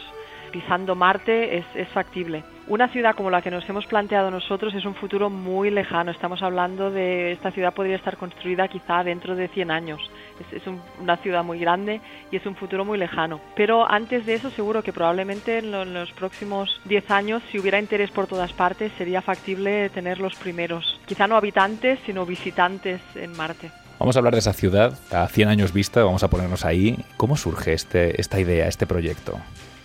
pisando Marte es factible. Una ciudad como la que nos hemos planteado nosotros es un futuro muy lejano. Estamos hablando de esta ciudad podría estar construida quizá dentro de 100 años. Es, una ciudad muy grande y es un futuro muy lejano. Pero antes de eso seguro que probablemente en, los próximos 10 años, si hubiera interés por todas partes, sería factible tener los primeros, quizá no habitantes, sino visitantes en Marte. Vamos a hablar de esa ciudad a 100 años vista, vamos a ponernos ahí. ¿Cómo surge este, esta idea, este proyecto?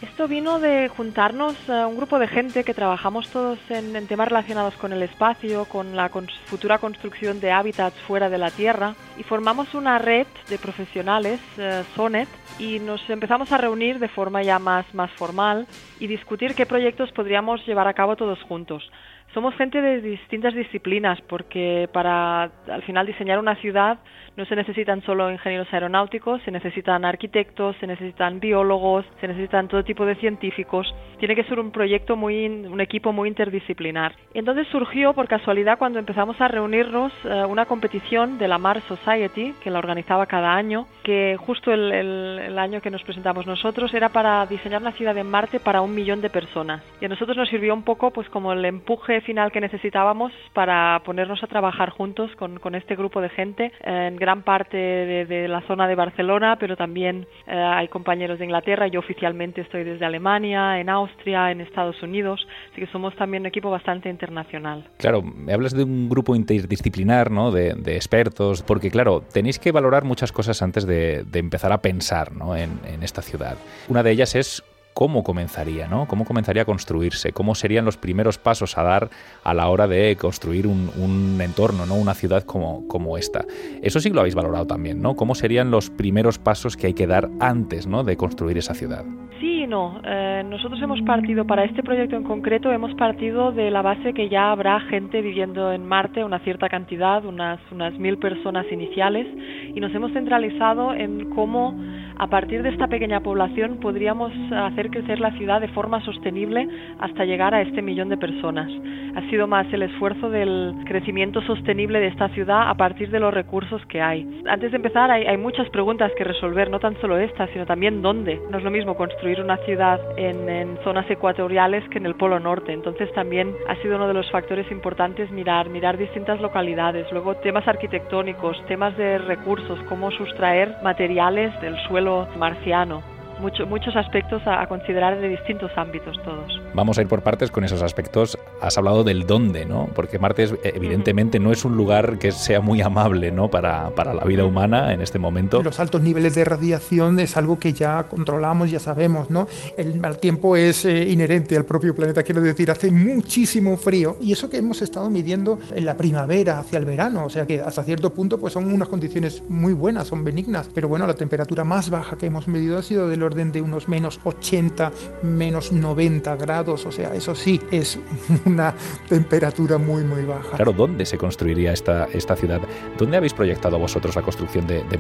Esto vino de juntarnos a eh, un grupo de gente que trabajamos todos en, temas relacionados con el espacio, con la futura construcción de hábitats fuera de la Tierra y formamos una red de profesionales, eh, SONET, y nos empezamos a reunir de forma ya más, más formal y discutir qué proyectos podríamos llevar a cabo todos juntos. Somos gente de distintas disciplinas porque para al final diseñar una ciudad no se necesitan solo ingenieros aeronáuticos, se necesitan arquitectos, se necesitan biólogos, se necesitan todo tipo de científicos. Tiene que ser un proyecto muy, un equipo muy interdisciplinar. Entonces surgió por casualidad cuando empezamos a reunirnos eh, una competición de la Mars Society que la organizaba cada año, que justo el, el año que nos presentamos nosotros era para diseñar una ciudad en Marte para un millón de personas. Y a nosotros nos sirvió un poco pues como el empuje final que necesitábamos para ponernos a trabajar juntos con, con este grupo de gente en gran parte de, la zona de Barcelona, pero también eh, hay compañeros de Inglaterra. Yo oficialmente estoy desde Alemania, en Austria, en Estados Unidos, así que somos también un equipo bastante internacional. Claro, me hablas de un grupo interdisciplinar, ¿no? De, expertos, porque claro, tenéis que valorar muchas cosas antes de, empezar a pensar ¿no? en, en esta ciudad. Una de ellas es cómo comenzaría, ¿no? Cómo comenzaría a construirse, cómo serían los primeros pasos a dar a la hora de construir un, entorno, ¿no? Una ciudad como, como esta. Eso sí lo habéis valorado también, ¿no? ¿Cómo serían los primeros pasos que hay que dar antes, ¿no? De construir esa ciudad. Sí y no. Eh, nosotros hemos partido, para este proyecto en concreto, hemos partido de la base que ya habrá gente viviendo en Marte, una cierta cantidad, unas, unas mil personas iniciales, y nos hemos centralizado en cómo a partir de esta pequeña población podríamos hacer crecer la ciudad de forma sostenible hasta llegar a este millón de personas. Ha sido más el esfuerzo del crecimiento sostenible de esta ciudad a partir de los recursos que hay. Antes de empezar, hay, muchas preguntas que resolver, no tan solo esta, sino también dónde. No es lo mismo construir una ciudad en, en zonas ecuatoriales que en el Polo Norte. Entonces también ha sido uno de los factores importantes mirar, mirar distintas localidades. Luego temas arquitectónicos, temas de recursos, cómo sustraer materiales del suelo marciano. Muchos aspectos a, considerar de distintos ámbitos todos. Vamos a ir por partes con esos aspectos. Has hablado del dónde, ¿no? Porque Marte evidentemente no es un lugar que sea muy amable, ¿no? Para, para, la vida humana en este momento. Los altos niveles de radiación es algo que ya controlamos, ya sabemos, ¿no? El mal tiempo es eh, inherente al propio planeta, quiero decir, hace muchísimo frío y eso que hemos estado midiendo en la primavera hacia el verano, o sea que hasta cierto punto pues son unas condiciones muy buenas, son benignas, pero bueno, la temperatura más baja que hemos medido ha sido de orden de unos menos 80, menos 90 grados, o sea, eso sí, es una temperatura muy, muy baja. Claro, ¿dónde se construiría esta, esta ciudad? ¿Dónde habéis proyectado vosotros la construcción de, de?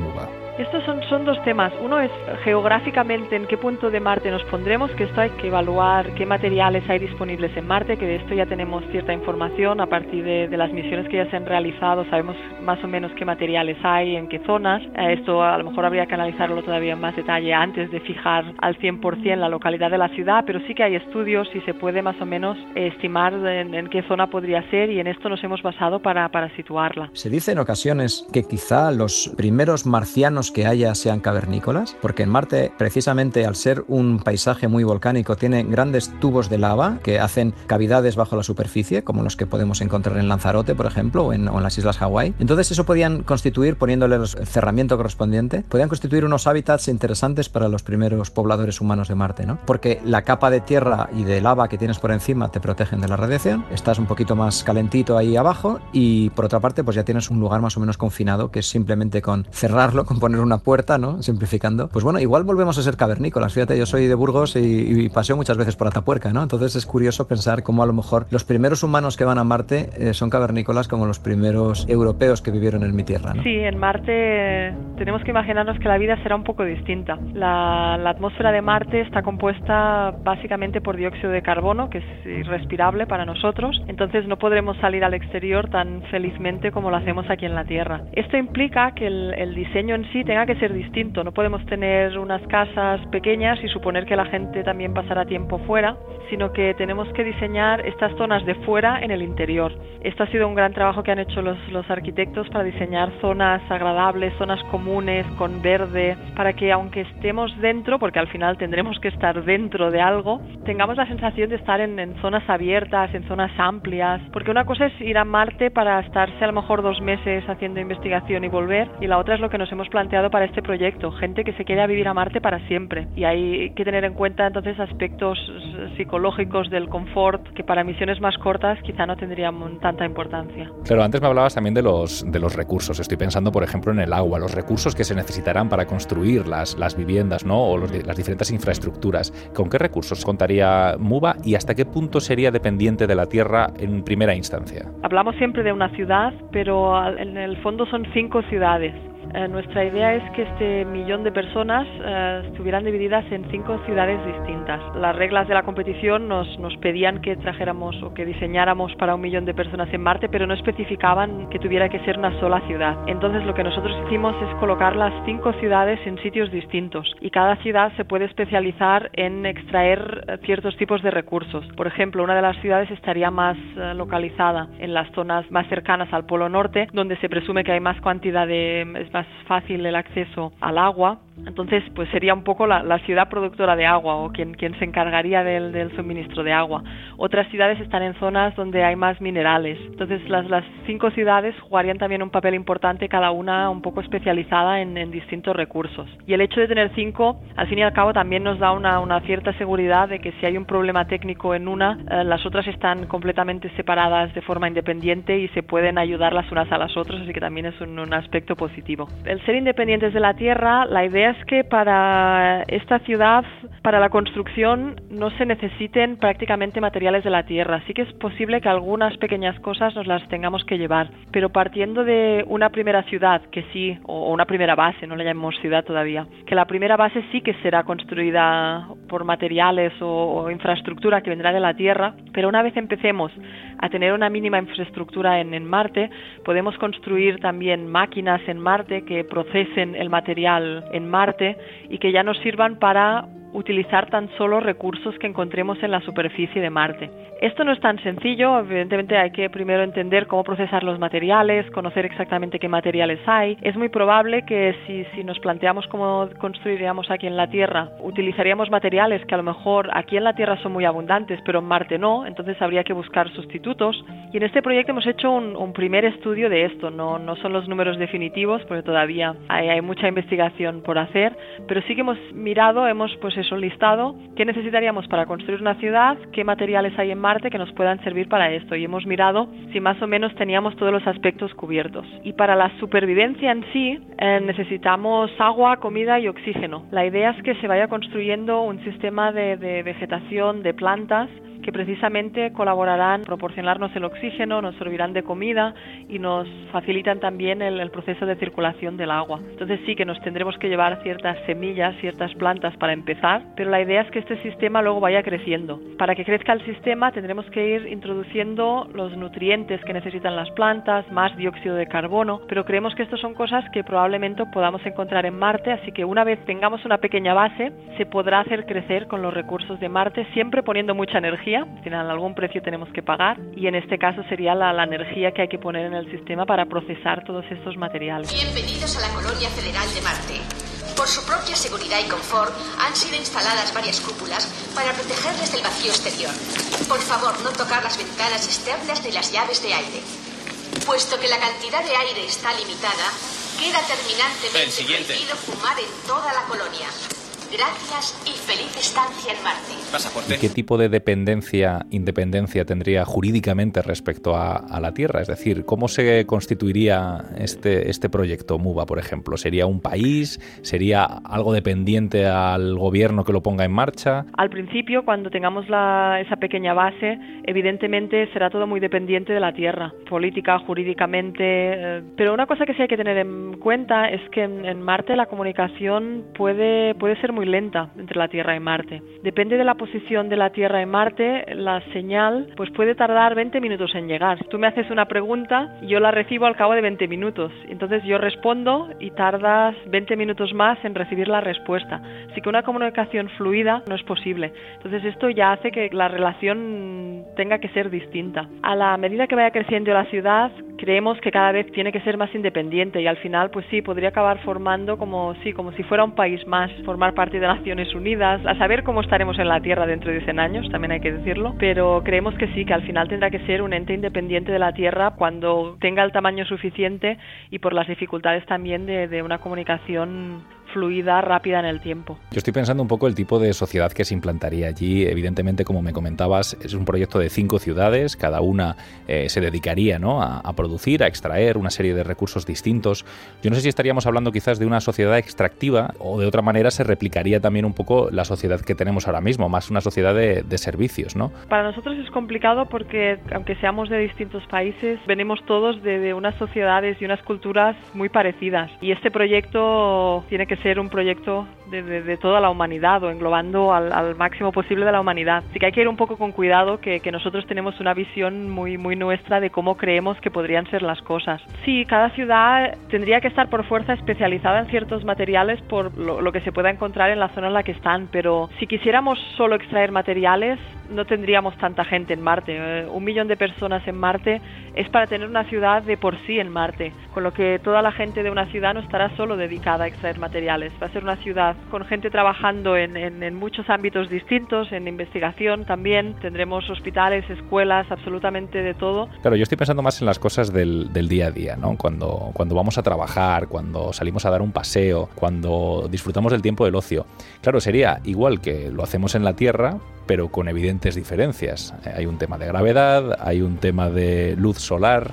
Estos son, son dos temas. Uno es geográficamente en qué punto de Marte nos pondremos, que esto hay que evaluar qué materiales hay disponibles en Marte, que de esto ya tenemos cierta información a partir de, de las misiones que ya se han realizado, sabemos más o menos qué materiales hay, en qué zonas. Eh, esto a lo mejor habría que analizarlo todavía en más detalle antes de fijar al 100% la localidad de la ciudad, pero sí que hay estudios y se puede más o menos estimar en, qué zona podría ser y en esto nos hemos basado para, para situarla. Se dice en ocasiones que quizá los primeros marcianos que haya sean cavernícolas, porque en Marte, precisamente al ser un paisaje muy volcánico, tiene grandes tubos de lava que hacen cavidades bajo la superficie, como los que podemos encontrar en Lanzarote, por ejemplo, o en, las Islas Hawái. Entonces eso podían constituir, poniéndole el cerramiento correspondiente, podían constituir unos hábitats interesantes para los primeros pobladores humanos de Marte, ¿no? Porque la capa de tierra y de lava que tienes por encima te protegen de la radiación, estás un poquito más calentito ahí abajo y por otra parte pues ya tienes un lugar más o menos confinado que es simplemente con cerrarlo, con poner poner una puerta, ¿no? Simplificando. Pues bueno, igual volvemos a ser cavernícolas. Fíjate, yo soy de Burgos y, paseo muchas veces por Atapuerca, ¿no? Entonces es curioso pensar cómo a lo mejor los primeros humanos que van a Marte eh, son cavernícolas como los primeros europeos que vivieron en mi tierra, ¿no? Sí, en Marte tenemos que imaginarnos que la vida será un poco distinta. La, la atmósfera de Marte está compuesta básicamente por dióxido de carbono, que es irrespirable para nosotros, entonces no podremos salir al exterior tan felizmente como lo hacemos aquí en la Tierra. Esto implica que el, el diseño en sí tenga que ser distinto, no podemos tener unas casas pequeñas y suponer que la gente también pasará tiempo fuera, sino que tenemos que diseñar estas zonas de fuera en el interior. Esto ha sido un gran trabajo que han hecho los, los arquitectos para diseñar zonas agradables, zonas comunes, con verde, para que aunque estemos dentro, porque al final tendremos que estar dentro de algo, tengamos la sensación de estar en, en zonas abiertas, en zonas amplias, porque una cosa es ir a Marte para estarse a lo mejor dos meses haciendo investigación y volver, y la otra es lo que nos hemos planteado para este proyecto, gente que se quiere a vivir a Marte para siempre. Y hay que tener en cuenta entonces aspectos psicológicos del confort que para misiones más cortas quizá no tendrían tanta importancia. Claro, antes me hablabas también de los, de los recursos. Estoy pensando, por ejemplo, en el agua, los recursos que se necesitarán para construir las, las viviendas ¿no? o los, las diferentes infraestructuras. ¿Con qué recursos contaría MUBA y hasta qué punto sería dependiente de la Tierra en primera instancia? Hablamos siempre de una ciudad, pero en el fondo son cinco ciudades. Eh, nuestra idea es que este millón de personas eh, estuvieran divididas en cinco ciudades distintas. Las reglas de la competición nos, nos pedían que trajéramos o que diseñáramos para un millón de personas en Marte, pero no especificaban que tuviera que ser una sola ciudad. Entonces lo que nosotros hicimos es colocar las cinco ciudades en sitios distintos y cada ciudad se puede especializar en extraer eh, ciertos tipos de recursos. Por ejemplo, una de las ciudades estaría más localizada en las zonas más cercanas al Polo Norte, donde se presume que hay más cantidad de más fácil el acceso al agua entonces, pues sería un poco la, la ciudad productora de agua o quien, quien se encargaría del, del, suministro de agua. Otras ciudades están en zonas donde hay más minerales. Entonces, las, las cinco ciudades jugarían también un papel importante, cada una un poco especializada en, en distintos recursos. Y el hecho de tener cinco, al fin y al cabo, también nos da una, una cierta seguridad de que si hay un problema técnico en una, eh, las otras están completamente separadas de forma independiente y se pueden ayudar las unas a las otras, así que también es un, un aspecto positivo. El ser independientes de la Tierra, la idea es que para esta ciudad, para la construcción, no se necesiten prácticamente materiales de la tierra. Sí que es posible que algunas pequeñas cosas nos las tengamos que llevar, pero partiendo de una primera ciudad, que sí, o una primera base, no le llamemos ciudad todavía, que la primera base sí que será construida por materiales o, infraestructura que vendrá de la tierra, pero una vez empecemos a tener una mínima infraestructura en, en Marte, podemos construir también máquinas en Marte que procesen el material en Marte y que ya nos sirvan para utilizar tan solo recursos que encontremos en la superficie de Marte. Esto no es tan sencillo, evidentemente hay que primero entender cómo procesar los materiales, conocer exactamente qué materiales hay. Es muy probable que si, si nos planteamos cómo construiríamos aquí en la Tierra, utilizaríamos materiales que a lo mejor aquí en la Tierra son muy abundantes, pero en Marte no, entonces habría que buscar sustitutos. Y en este proyecto hemos hecho un, un primer estudio de esto, no, no son los números definitivos, porque todavía hay, hay mucha investigación por hacer, pero sí que hemos mirado, hemos pues eso listado qué necesitaríamos para construir una ciudad, qué materiales hay en Marte que nos puedan servir para esto y hemos mirado si más o menos teníamos todos los aspectos cubiertos. Y para la supervivencia en sí eh, necesitamos agua, comida y oxígeno. La idea es que se vaya construyendo un sistema de, de vegetación, de plantas que precisamente colaborarán proporcionarnos el oxígeno, nos servirán de comida y nos facilitan también el, el, proceso de circulación del agua. Entonces sí que nos tendremos que llevar ciertas semillas, ciertas plantas para empezar, pero la idea es que este sistema luego vaya creciendo. Para que crezca el sistema tendremos que ir introduciendo los nutrientes que necesitan las plantas, más dióxido de carbono, pero creemos que estas son cosas que probablemente podamos encontrar en Marte, así que una vez tengamos una pequeña base, se podrá hacer crecer con los recursos de Marte, siempre poniendo mucha energía al final algún precio tenemos que pagar y en este caso sería la, la, energía que hay que poner en el sistema para procesar todos estos materiales. Bienvenidos a la colonia federal de Marte. Por su propia seguridad y confort han sido instaladas varias cúpulas para protegerles del vacío exterior. Por favor, no tocar las ventanas externas ni las llaves de aire. Puesto que la cantidad de aire está limitada, queda terminantemente prohibido fumar en toda la colonia. Gracias y feliz estancia en Marte. ¿Y qué tipo de dependencia, independencia tendría jurídicamente respecto a, a, la Tierra? Es decir, ¿cómo se constituiría este, este proyecto MUVA, por ejemplo? ¿Sería un país? ¿Sería algo dependiente al gobierno que lo ponga en marcha? Al principio, cuando tengamos la, esa pequeña base, evidentemente será todo muy dependiente de la Tierra, política, jurídicamente. Eh, pero una cosa que sí hay que tener en cuenta es que en, en Marte la comunicación puede, puede ser muy lenta entre la Tierra y Marte. Depende de la posición de la Tierra en Marte, la señal pues puede tardar 20 minutos en llegar. Tú me haces una pregunta y yo la recibo al cabo de 20 minutos. Entonces yo respondo y tardas 20 minutos más en recibir la respuesta. Así que una comunicación fluida no es posible. Entonces esto ya hace que la relación tenga que ser distinta. A la medida que vaya creciendo la ciudad, creemos que cada vez tiene que ser más independiente y al final pues sí podría acabar formando como sí como si fuera un país más formar parte de Naciones Unidas a saber cómo estaremos en la Tierra dentro de 100 años también hay que decirlo pero creemos que sí que al final tendrá que ser un ente independiente de la Tierra cuando tenga el tamaño suficiente y por las dificultades también de, de una comunicación fluida, rápida en el tiempo. Yo estoy pensando un poco el tipo de sociedad que se implantaría allí. Evidentemente, como me comentabas, es un proyecto de cinco ciudades, cada una eh, se dedicaría ¿no? a, a, producir, a extraer una serie de recursos distintos. Yo no sé si estaríamos hablando quizás de una sociedad extractiva o de otra manera se replicaría también un poco la sociedad que tenemos ahora mismo, más una sociedad de, de servicios, ¿no? Para nosotros es complicado porque, aunque seamos de distintos países, venimos todos de, de unas sociedades y unas culturas muy parecidas. Y este proyecto tiene que ser ser un proyecto de, de, de, toda la humanidad o englobando al, al, máximo posible de la humanidad. Así que hay que ir un poco con cuidado que, que, nosotros tenemos una visión muy, muy nuestra de cómo creemos que podrían ser las cosas. Sí, cada ciudad tendría que estar por fuerza especializada en ciertos materiales por lo, lo que se pueda encontrar en la zona en la que están, pero si quisiéramos solo extraer materiales, no tendríamos tanta gente en Marte. Eh, un millón de personas en Marte es para tener una ciudad de por sí en Marte, con lo que toda la gente de una ciudad no estará solo dedicada a extraer materiales. Va a ser una ciudad con gente trabajando en, muchos ámbitos distintos, en investigación también. Tendremos hospitales, escuelas, absolutamente de todo. Claro, yo estoy pensando más en las cosas del, del día a día, ¿no? Cuando, cuando vamos a trabajar, cuando salimos a dar un paseo, cuando disfrutamos del tiempo del ocio. Claro, sería igual que lo hacemos en la Tierra, pero con evidentes diferencias. Hay un tema de gravedad, hay un tema de luz solar.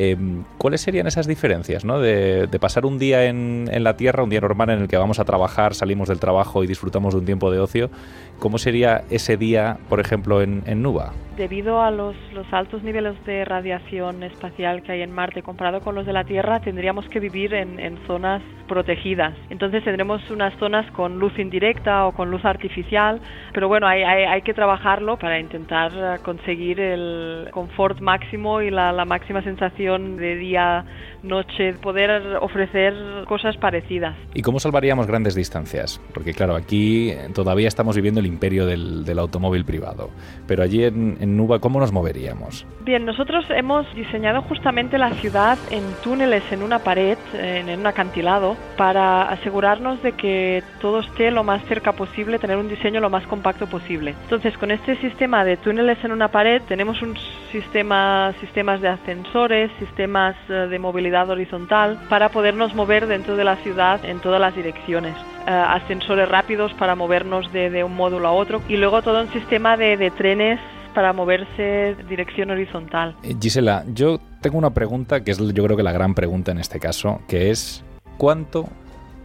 Eh, ¿Cuáles serían esas diferencias? ¿no? De, de pasar un día en, en, la Tierra, un día normal en el que vamos a trabajar, salimos del trabajo y disfrutamos de un tiempo de ocio. ¿Cómo sería ese día, por ejemplo, en, en Nuba? Debido a los, los, altos niveles de radiación espacial que hay en Marte comparado con los de la Tierra, tendríamos que vivir en, en zonas protegidas. Entonces tendremos unas zonas con luz indirecta o con luz artificial, pero bueno, hay, hay, hay que trabajarlo para intentar conseguir el confort máximo y la, la máxima sensación de día noche, poder ofrecer cosas parecidas. ¿Y cómo salvaríamos grandes distancias? Porque claro, aquí todavía estamos viviendo el imperio del, del automóvil privado, pero allí en, en, Nuba, ¿cómo nos moveríamos? Bien, nosotros hemos diseñado justamente la ciudad en túneles en una pared, en, en un acantilado, para asegurarnos de que todo esté lo más cerca posible, tener un diseño lo más compacto posible. Entonces, con este sistema de túneles en una pared, tenemos un sistema, sistemas de ascensores, sistemas de movilidad horizontal, para podernos mover dentro de la ciudad en todas las direcciones. Uh, ascensores rápidos para movernos de, de, un módulo a otro y luego todo un sistema de, de trenes para moverse dirección horizontal. Gisela, yo tengo una pregunta que es yo creo que la gran pregunta en este caso, que es ¿cuánto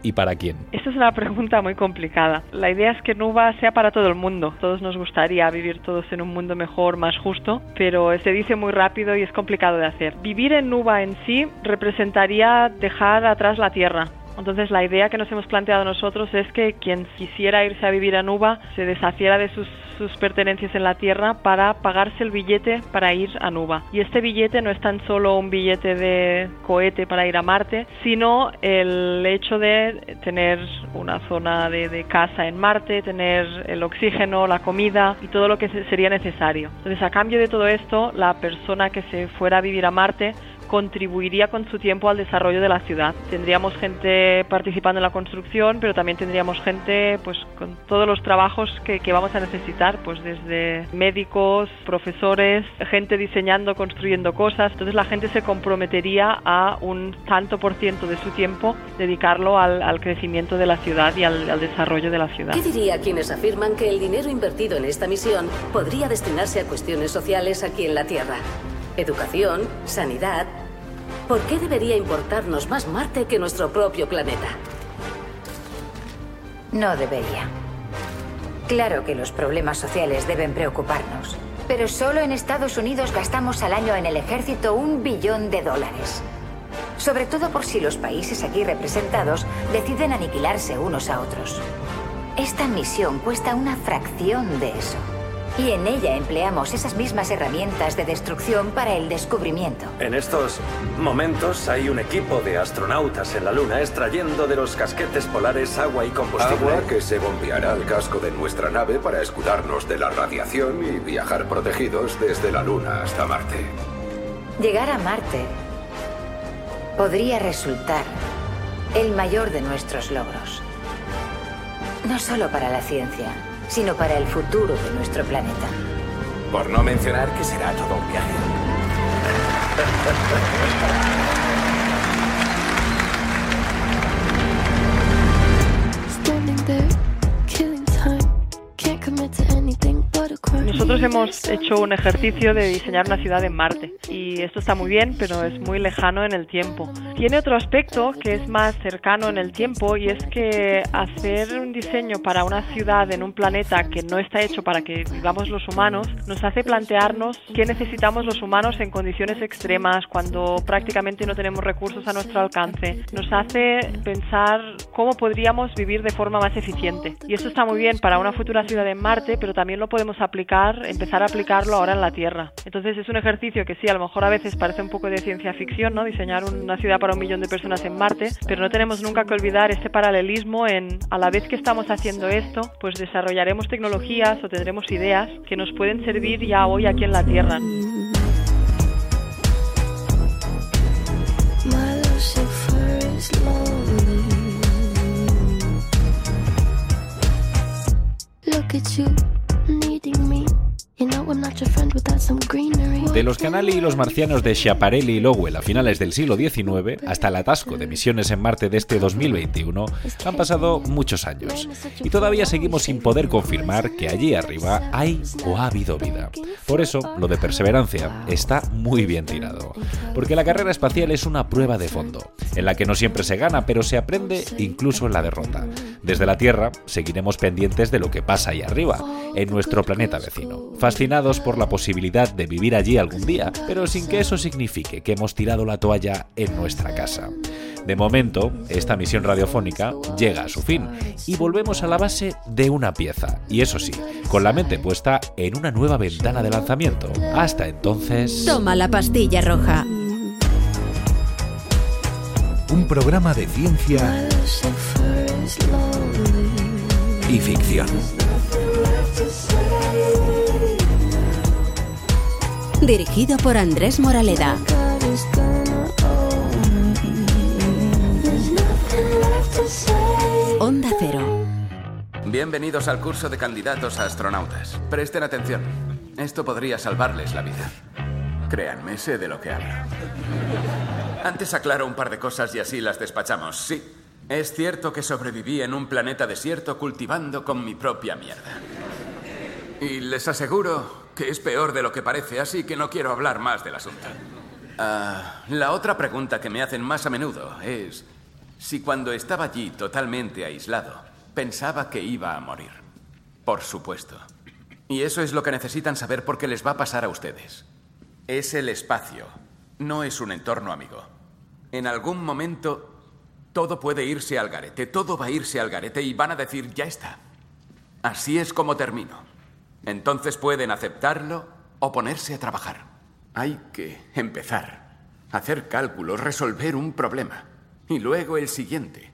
y para quién? Esta es una pregunta muy complicada. La idea es que Nuba sea para todo el mundo. Todos nos gustaría vivir todos en un mundo mejor, más justo, pero se dice muy rápido y es complicado de hacer. Vivir en Nuba en sí representaría dejar atrás la Tierra, entonces la idea que nos hemos planteado nosotros es que quien quisiera irse a vivir a Nuba se deshaciera de sus, sus, pertenencias en la Tierra para pagarse el billete para ir a Nuba. Y este billete no es tan solo un billete de cohete para ir a Marte, sino el hecho de tener una zona de, de casa en Marte, tener el oxígeno, la comida y todo lo que sería necesario. Entonces a cambio de todo esto, la persona que se fuera a vivir a Marte contribuiría con su tiempo al desarrollo de la ciudad. Tendríamos gente participando en la construcción, pero también tendríamos gente pues con todos los trabajos que, vamos a necesitar, pues desde médicos, profesores, gente diseñando, construyendo cosas. Entonces la gente se comprometería a un tanto por ciento de su tiempo dedicarlo al, al crecimiento de la ciudad y al, al desarrollo de la ciudad. ¿Qué diría quienes afirman que el dinero invertido en esta misión podría destinarse a cuestiones sociales aquí en la Tierra? Educación, sanidad. ¿Por qué debería importarnos más Marte que nuestro propio planeta? No debería. Claro que los problemas sociales deben preocuparnos, pero solo en Estados Unidos gastamos al año en el ejército un billón de dólares. Sobre todo por si los países aquí representados deciden aniquilarse unos a otros. Esta misión cuesta una fracción de eso. Y en ella empleamos esas mismas herramientas de destrucción para el descubrimiento. En estos momentos hay un equipo de astronautas en la Luna extrayendo de los casquetes polares agua y combustible. Agua que se bombeará al casco de nuestra nave para escudarnos de la radiación y viajar protegidos desde la Luna hasta Marte. Llegar a Marte podría resultar el mayor de nuestros logros. No solo para la ciencia, sino para el futuro de nuestro planeta. Por no mencionar que será todo un viaje. hemos hecho un ejercicio de diseñar una ciudad en Marte y esto está muy bien, pero es muy lejano en el tiempo. Tiene otro aspecto que es más cercano en el tiempo y es que hacer un diseño para una ciudad en un planeta que no está hecho para que vivamos los humanos nos hace plantearnos qué necesitamos los humanos en condiciones extremas cuando prácticamente no tenemos recursos a nuestro alcance. Nos hace pensar cómo podríamos vivir de forma más eficiente. Y esto está muy bien para una futura ciudad en Marte, pero también lo podemos aplicar, empezar a aplicarlo ahora en la Tierra. Entonces es un ejercicio que sí, a lo mejor a veces parece un poco de ciencia ficción, ¿no? Diseñar una ciudad para un millón de personas en Marte, pero no tenemos nunca que olvidar este paralelismo en a la vez que estamos haciendo esto, pues desarrollaremos tecnologías o tendremos ideas que nos pueden servir ya hoy aquí en la Tierra. Look at you, needing me. De los Canali y los marcianos de Schiaparelli y Lowell a finales del siglo XIX hasta el atasco de misiones en Marte de este 2021 han pasado muchos años y todavía seguimos sin poder confirmar que allí arriba hay o ha habido vida. Por eso, lo de perseverancia está muy bien tirado, porque la carrera espacial es una prueba de fondo, en la que no siempre se gana, pero se aprende incluso en la derrota. Desde la Tierra seguiremos pendientes de lo que pasa ahí arriba, en nuestro planeta vecino, fascinados por la posibilidad de vivir allí algún día, pero sin que eso signifique que hemos tirado la toalla en nuestra casa. De momento, esta misión radiofónica llega a su fin y volvemos a la base de una pieza, y eso sí, con la mente puesta en una nueva ventana de lanzamiento. Hasta entonces... Toma la pastilla roja. Un programa de ciencia y ficción. Dirigido por Andrés Moraleda. Onda Cero. Bienvenidos al curso de candidatos a astronautas. Presten atención. Esto podría salvarles la vida. Créanme, sé de lo que hablo. Antes aclaro un par de cosas y así las despachamos. Sí, es cierto que sobreviví en un planeta desierto cultivando con mi propia mierda. Y les aseguro que es peor de lo que parece, así que no quiero hablar más del asunto. Ah, la otra pregunta que me hacen más a menudo es si cuando estaba allí totalmente aislado pensaba que iba a morir. Por supuesto. Y eso es lo que necesitan saber porque les va a pasar a ustedes. Es el espacio, no es un entorno amigo. En algún momento todo puede irse al garete, todo va a irse al garete y van a decir, ya está. Así es como termino. Entonces pueden aceptarlo o ponerse a trabajar. Hay que empezar, hacer cálculos, resolver un problema. Y luego el siguiente.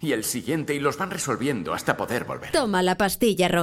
Y el siguiente y los van resolviendo hasta poder volver. Toma la pastilla roja.